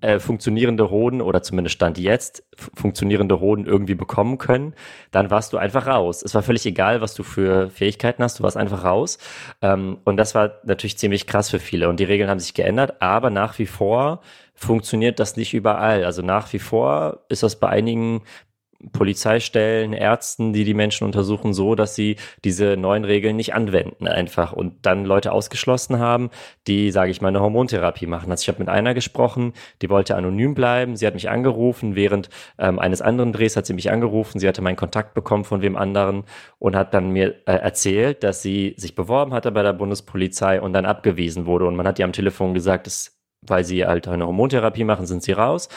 äh, funktionierende Hoden oder zumindest Stand jetzt funktionierende Hoden irgendwie bekommen können, dann warst du einfach raus. Es war völlig egal, was du für Fähigkeiten hast, du warst einfach raus. Ähm, und das war natürlich ziemlich krass für viele. Und die Regeln haben sich geändert, aber nach wie vor funktioniert das nicht überall. Also nach wie vor ist das bei einigen Polizeistellen, Ärzten, die die Menschen untersuchen, so, dass sie diese neuen Regeln nicht anwenden einfach und dann Leute ausgeschlossen haben, die, sage ich mal, eine Hormontherapie machen. Also ich habe mit einer gesprochen, die wollte anonym bleiben. Sie hat mich angerufen, während ähm, eines anderen Drehs hat sie mich angerufen. Sie hatte meinen Kontakt bekommen von wem anderen und hat dann mir äh, erzählt, dass sie sich beworben hatte bei der Bundespolizei und dann abgewiesen wurde. Und man hat ihr am Telefon gesagt, dass, weil sie halt eine Hormontherapie machen, sind sie raus.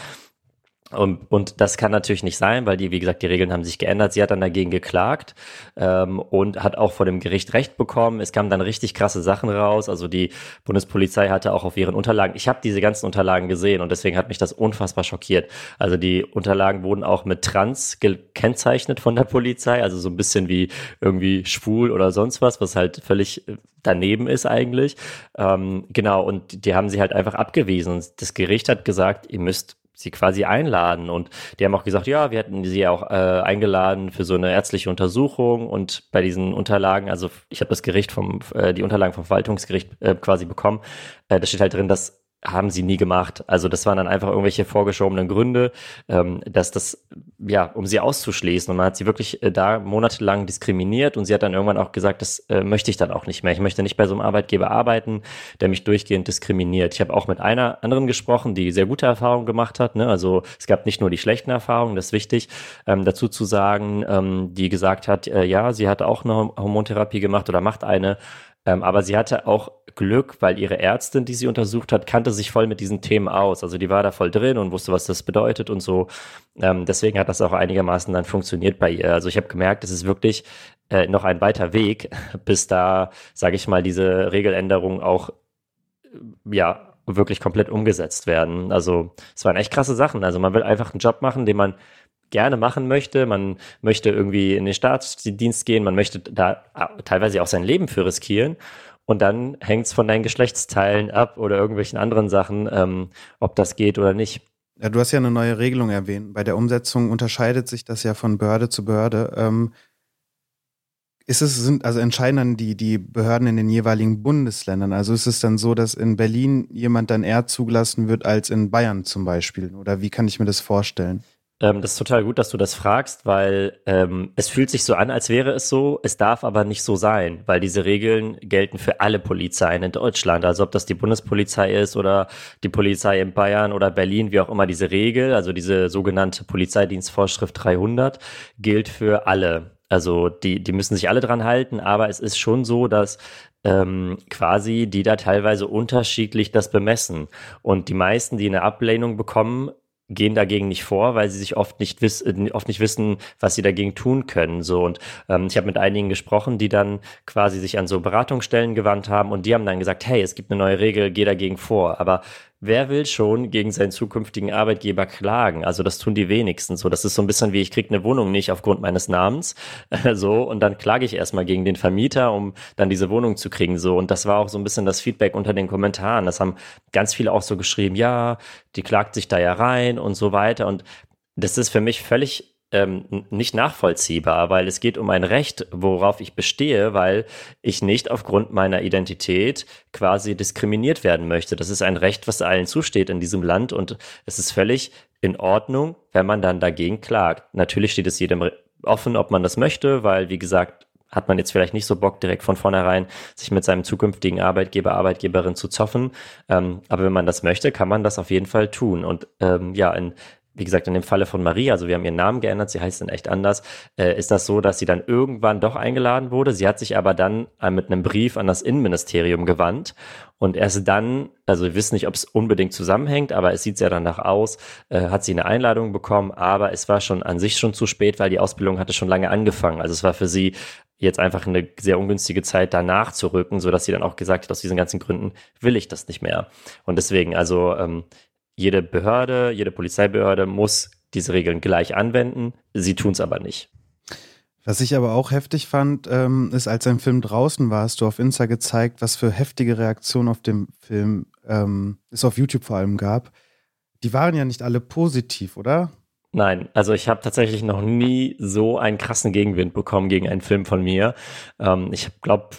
Und, und das kann natürlich nicht sein, weil die, wie gesagt, die Regeln haben sich geändert. Sie hat dann dagegen geklagt ähm, und hat auch vor dem Gericht Recht bekommen. Es kamen dann richtig krasse Sachen raus. Also die Bundespolizei hatte auch auf ihren Unterlagen, ich habe diese ganzen Unterlagen gesehen und deswegen hat mich das unfassbar schockiert. Also die Unterlagen wurden auch mit Trans gekennzeichnet von der Polizei, also so ein bisschen wie irgendwie schwul oder sonst was, was halt völlig äh, daneben ist eigentlich. Ähm, genau, und die haben sie halt einfach abgewiesen. Und das Gericht hat gesagt, ihr müsst sie quasi einladen. Und die haben auch gesagt, ja, wir hätten sie auch äh, eingeladen für so eine ärztliche Untersuchung. Und bei diesen Unterlagen, also ich habe das Gericht vom, äh, die Unterlagen vom Verwaltungsgericht äh, quasi bekommen, äh, da steht halt drin, dass haben sie nie gemacht. Also das waren dann einfach irgendwelche vorgeschobenen Gründe, ähm, dass das, ja, um sie auszuschließen. Und man hat sie wirklich äh, da monatelang diskriminiert und sie hat dann irgendwann auch gesagt, das äh, möchte ich dann auch nicht mehr. Ich möchte nicht bei so einem Arbeitgeber arbeiten, der mich durchgehend diskriminiert. Ich habe auch mit einer anderen gesprochen, die sehr gute Erfahrungen gemacht hat. Ne? Also es gab nicht nur die schlechten Erfahrungen, das ist wichtig, ähm, dazu zu sagen, ähm, die gesagt hat, äh, ja, sie hat auch eine Hormontherapie gemacht oder macht eine ähm, aber sie hatte auch Glück, weil ihre Ärztin, die sie untersucht hat, kannte sich voll mit diesen Themen aus. Also die war da voll drin und wusste, was das bedeutet und so. Ähm, deswegen hat das auch einigermaßen dann funktioniert bei ihr. Also ich habe gemerkt, es ist wirklich äh, noch ein weiter Weg, [LAUGHS] bis da, sage ich mal, diese Regeländerungen auch äh, ja wirklich komplett umgesetzt werden. Also es waren echt krasse Sachen. Also man will einfach einen Job machen, den man gerne machen möchte. Man möchte irgendwie in den Staatsdienst gehen, man möchte da teilweise auch sein Leben für riskieren. Und dann hängt es von deinen Geschlechtsteilen ab oder irgendwelchen anderen Sachen, ähm, ob das geht oder nicht.
Ja, du hast ja eine neue Regelung erwähnt. Bei der Umsetzung unterscheidet sich das ja von Behörde zu Behörde. Ähm, ist es, sind, also entscheiden dann die, die Behörden in den jeweiligen Bundesländern? Also ist es dann so, dass in Berlin jemand dann eher zugelassen wird als in Bayern zum Beispiel? Oder wie kann ich mir das vorstellen?
Ähm, das ist total gut, dass du das fragst, weil ähm, es fühlt sich so an, als wäre es so. Es darf aber nicht so sein, weil diese Regeln gelten für alle Polizeien in Deutschland. Also ob das die Bundespolizei ist oder die Polizei in Bayern oder Berlin, wie auch immer diese Regel, also diese sogenannte Polizeidienstvorschrift 300, gilt für alle. Also die, die müssen sich alle dran halten, aber es ist schon so, dass ähm, quasi die da teilweise unterschiedlich das bemessen. Und die meisten, die eine Ablehnung bekommen, gehen dagegen nicht vor, weil sie sich oft nicht, wiss, äh, oft nicht wissen, was sie dagegen tun können. So und ähm, ich habe mit einigen gesprochen, die dann quasi sich an so Beratungsstellen gewandt haben und die haben dann gesagt, hey, es gibt eine neue Regel, geh dagegen vor. Aber wer will schon gegen seinen zukünftigen Arbeitgeber klagen? Also das tun die wenigsten. So, das ist so ein bisschen wie ich kriege eine Wohnung nicht aufgrund meines Namens, [LAUGHS] so und dann klage ich erstmal gegen den Vermieter, um dann diese Wohnung zu kriegen. So und das war auch so ein bisschen das Feedback unter den Kommentaren. Das haben ganz viele auch so geschrieben, ja, die klagt sich da ja rein und so weiter und das ist für mich völlig ähm, nicht nachvollziehbar, weil es geht um ein Recht, worauf ich bestehe, weil ich nicht aufgrund meiner Identität quasi diskriminiert werden möchte. Das ist ein Recht, was allen zusteht in diesem Land und es ist völlig in Ordnung, wenn man dann dagegen klagt. Natürlich steht es jedem offen, ob man das möchte, weil, wie gesagt, hat man jetzt vielleicht nicht so Bock, direkt von vornherein sich mit seinem zukünftigen Arbeitgeber, Arbeitgeberin zu zoffen. Ähm, aber wenn man das möchte, kann man das auf jeden Fall tun. Und ähm, ja, in wie gesagt, in dem Falle von Maria, also wir haben ihren Namen geändert, sie heißt dann echt anders, äh, ist das so, dass sie dann irgendwann doch eingeladen wurde. Sie hat sich aber dann äh, mit einem Brief an das Innenministerium gewandt und erst dann, also wir wissen nicht, ob es unbedingt zusammenhängt, aber es sieht sehr danach aus, äh, hat sie eine Einladung bekommen, aber es war schon an sich schon zu spät, weil die Ausbildung hatte schon lange angefangen. Also es war für sie jetzt einfach eine sehr ungünstige Zeit danach zu rücken, so dass sie dann auch gesagt hat, aus diesen ganzen Gründen will ich das nicht mehr. Und deswegen, also ähm, jede Behörde, jede Polizeibehörde muss diese Regeln gleich anwenden. Sie tun es aber nicht.
Was ich aber auch heftig fand, ähm, ist, als ein Film draußen war, hast du auf Insta gezeigt, was für heftige Reaktionen auf dem Film ähm, es auf YouTube vor allem gab. Die waren ja nicht alle positiv, oder?
Nein, also ich habe tatsächlich noch nie so einen krassen Gegenwind bekommen gegen einen Film von mir. Ähm, ich glaube,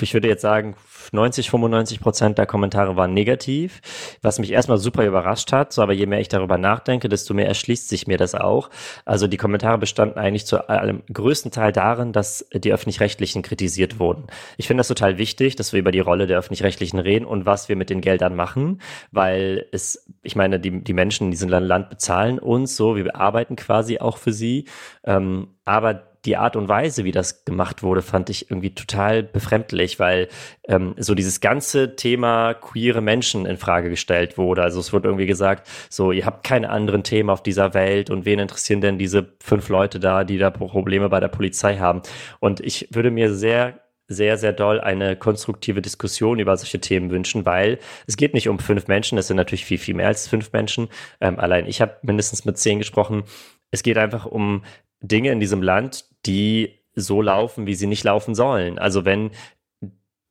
ich würde jetzt sagen, 90, 95 Prozent der Kommentare waren negativ, was mich erstmal super überrascht hat. So, aber je mehr ich darüber nachdenke, desto mehr erschließt sich mir das auch. Also die Kommentare bestanden eigentlich zu allem größten Teil darin, dass die öffentlich-rechtlichen kritisiert wurden. Ich finde das total wichtig, dass wir über die Rolle der öffentlich-rechtlichen reden und was wir mit den Geldern machen, weil es, ich meine, die, die Menschen in diesem Land bezahlen uns so, wir arbeiten quasi auch für sie. Ähm, aber die Art und Weise, wie das gemacht wurde, fand ich irgendwie total befremdlich, weil ähm, so dieses ganze Thema queere Menschen in Frage gestellt wurde. Also es wurde irgendwie gesagt, so ihr habt keine anderen Themen auf dieser Welt und wen interessieren denn diese fünf Leute da, die da Probleme bei der Polizei haben? Und ich würde mir sehr sehr, sehr doll eine konstruktive Diskussion über solche Themen wünschen, weil es geht nicht um fünf Menschen, es sind natürlich viel, viel mehr als fünf Menschen. Ähm, allein ich habe mindestens mit zehn gesprochen. Es geht einfach um Dinge in diesem Land, die so laufen, wie sie nicht laufen sollen. Also wenn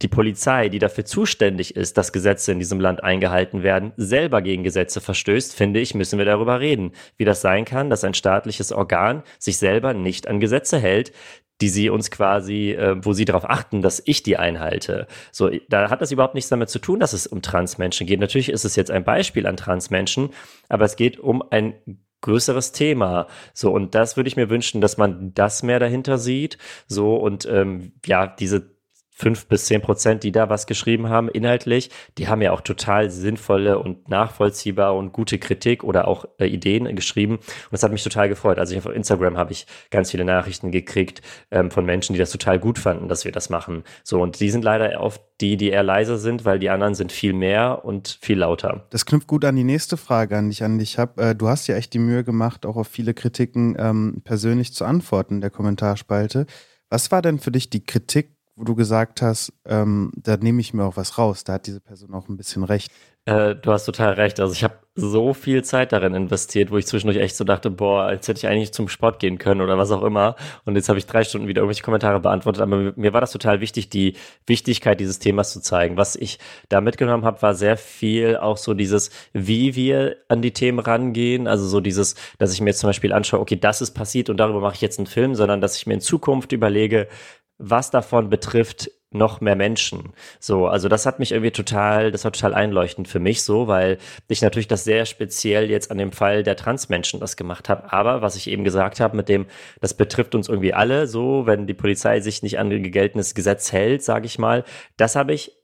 die Polizei, die dafür zuständig ist, dass Gesetze in diesem Land eingehalten werden, selber gegen Gesetze verstößt, finde ich, müssen wir darüber reden, wie das sein kann, dass ein staatliches Organ sich selber nicht an Gesetze hält, die sie uns quasi, äh, wo sie darauf achten, dass ich die einhalte. So, da hat das überhaupt nichts damit zu tun, dass es um Transmenschen geht. Natürlich ist es jetzt ein Beispiel an Transmenschen, aber es geht um ein größeres Thema. So, und das würde ich mir wünschen, dass man das mehr dahinter sieht. So, und ähm, ja, diese fünf bis zehn Prozent, die da was geschrieben haben, inhaltlich, die haben ja auch total sinnvolle und nachvollziehbar und gute Kritik oder auch äh, Ideen geschrieben. Und das hat mich total gefreut. Also auf Instagram habe ich ganz viele Nachrichten gekriegt ähm, von Menschen, die das total gut fanden, dass wir das machen. So, und die sind leider oft die, die eher leiser sind, weil die anderen sind viel mehr und viel lauter.
Das knüpft gut an die nächste Frage an dich an. Ich habe, äh, du hast ja echt die Mühe gemacht, auch auf viele Kritiken ähm, persönlich zu antworten in der Kommentarspalte. Was war denn für dich die Kritik, wo du gesagt hast, ähm, da nehme ich mir auch was raus. Da hat diese Person auch ein bisschen recht.
Äh, du hast total recht. Also ich habe so viel Zeit darin investiert, wo ich zwischendurch echt so dachte, boah, jetzt hätte ich eigentlich zum Sport gehen können oder was auch immer. Und jetzt habe ich drei Stunden wieder irgendwelche Kommentare beantwortet. Aber mir war das total wichtig, die Wichtigkeit dieses Themas zu zeigen. Was ich da mitgenommen habe, war sehr viel auch so dieses, wie wir an die Themen rangehen. Also so dieses, dass ich mir jetzt zum Beispiel anschaue, okay, das ist passiert und darüber mache ich jetzt einen Film, sondern dass ich mir in Zukunft überlege, was davon betrifft noch mehr Menschen. So, also das hat mich irgendwie total, das war total einleuchtend für mich so, weil ich natürlich das sehr speziell jetzt an dem Fall der Transmenschen das gemacht habe. Aber was ich eben gesagt habe, mit dem, das betrifft uns irgendwie alle so, wenn die Polizei sich nicht an geltendes Gesetz hält, sage ich mal, das habe ich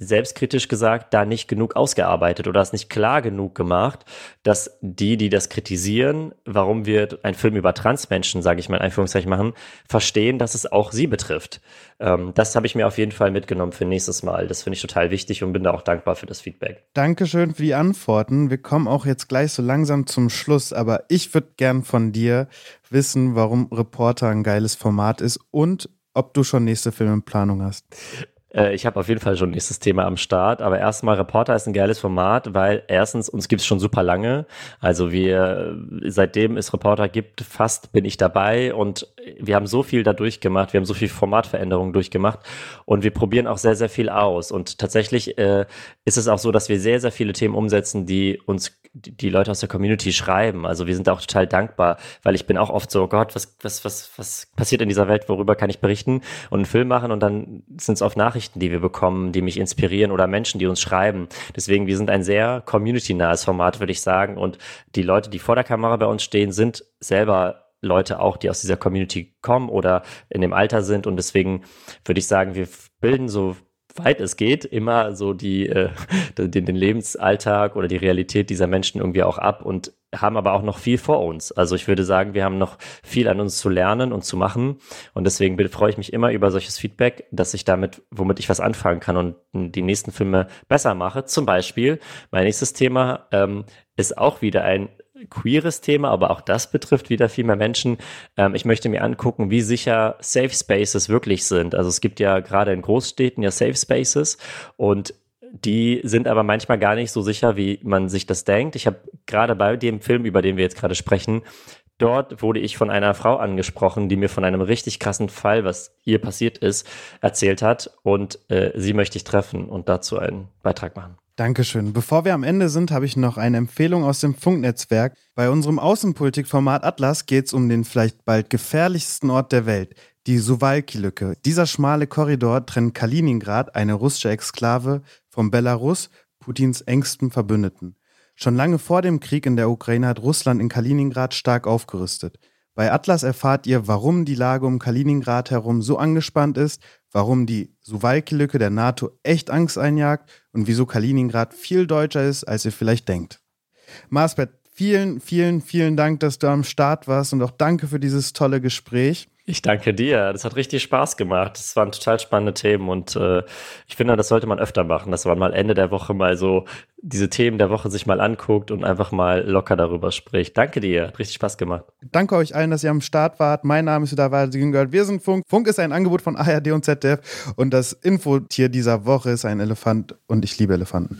selbstkritisch gesagt, da nicht genug ausgearbeitet oder es nicht klar genug gemacht, dass die, die das kritisieren, warum wir einen Film über Transmenschen, sage ich mal in Anführungszeichen, machen, verstehen, dass es auch sie betrifft. Ähm, das habe ich mir auf jeden Fall mitgenommen für nächstes Mal. Das finde ich total wichtig und bin da auch dankbar für das Feedback.
Dankeschön für die Antworten. Wir kommen auch jetzt gleich so langsam zum Schluss, aber ich würde gern von dir wissen, warum Reporter ein geiles Format ist und ob du schon nächste Filme in Planung hast.
Äh, ich habe auf jeden Fall schon nächstes Thema am Start, aber erstmal Reporter ist ein geiles Format, weil erstens uns gibt es schon super lange. Also wir seitdem es Reporter gibt, fast bin ich dabei. Und wir haben so viel da durchgemacht, wir haben so viel Formatveränderungen durchgemacht. Und wir probieren auch sehr sehr viel aus. Und tatsächlich äh, ist es auch so, dass wir sehr sehr viele Themen umsetzen, die uns die Leute aus der Community schreiben. Also wir sind auch total dankbar, weil ich bin auch oft so, oh Gott, was, was, was, was passiert in dieser Welt, worüber kann ich berichten? Und einen Film machen und dann sind es oft Nachrichten, die wir bekommen, die mich inspirieren oder Menschen, die uns schreiben. Deswegen, wir sind ein sehr community-nahes Format, würde ich sagen. Und die Leute, die vor der Kamera bei uns stehen, sind selber Leute auch, die aus dieser Community kommen oder in dem Alter sind. Und deswegen würde ich sagen, wir bilden so weit es geht, immer so die, äh, [LAUGHS] den, den Lebensalltag oder die Realität dieser Menschen irgendwie auch ab und haben aber auch noch viel vor uns. Also ich würde sagen, wir haben noch viel an uns zu lernen und zu machen. Und deswegen freue ich mich immer über solches Feedback, dass ich damit, womit ich was anfangen kann und die nächsten Filme besser mache. Zum Beispiel, mein nächstes Thema ähm, ist auch wieder ein queeres Thema, aber auch das betrifft wieder viel mehr Menschen. Ähm, ich möchte mir angucken, wie sicher Safe Spaces wirklich sind. Also es gibt ja gerade in Großstädten ja Safe Spaces und die sind aber manchmal gar nicht so sicher, wie man sich das denkt. Ich habe gerade bei dem Film, über den wir jetzt gerade sprechen, dort wurde ich von einer Frau angesprochen, die mir von einem richtig krassen Fall, was ihr passiert ist, erzählt hat. Und äh, sie möchte ich treffen und dazu einen Beitrag machen.
Dankeschön. Bevor wir am Ende sind, habe ich noch eine Empfehlung aus dem Funknetzwerk. Bei unserem Außenpolitikformat Atlas geht es um den vielleicht bald gefährlichsten Ort der Welt, die Suwalki-Lücke. Dieser schmale Korridor trennt Kaliningrad, eine russische Exklave, vom Belarus, Putins engstem Verbündeten. Schon lange vor dem Krieg in der Ukraine hat Russland in Kaliningrad stark aufgerüstet. Bei Atlas erfahrt ihr, warum die Lage um Kaliningrad herum so angespannt ist, warum die Suwalki-Lücke der NATO echt Angst einjagt und wieso Kaliningrad viel deutscher ist, als ihr vielleicht denkt. Marsbert, vielen, vielen, vielen Dank, dass du am Start warst und auch danke für dieses tolle Gespräch.
Ich danke dir. Das hat richtig Spaß gemacht. Das waren total spannende Themen und äh, ich finde, das sollte man öfter machen, dass man mal Ende der Woche mal so diese Themen der Woche sich mal anguckt und einfach mal locker darüber spricht. Danke dir. Hat richtig Spaß gemacht.
Danke euch allen, dass ihr am Start wart. Mein Name ist Wieder Güngert. Wir sind Funk. Funk ist ein Angebot von ARD und ZDF und das Infotier dieser Woche ist ein Elefant und ich liebe Elefanten.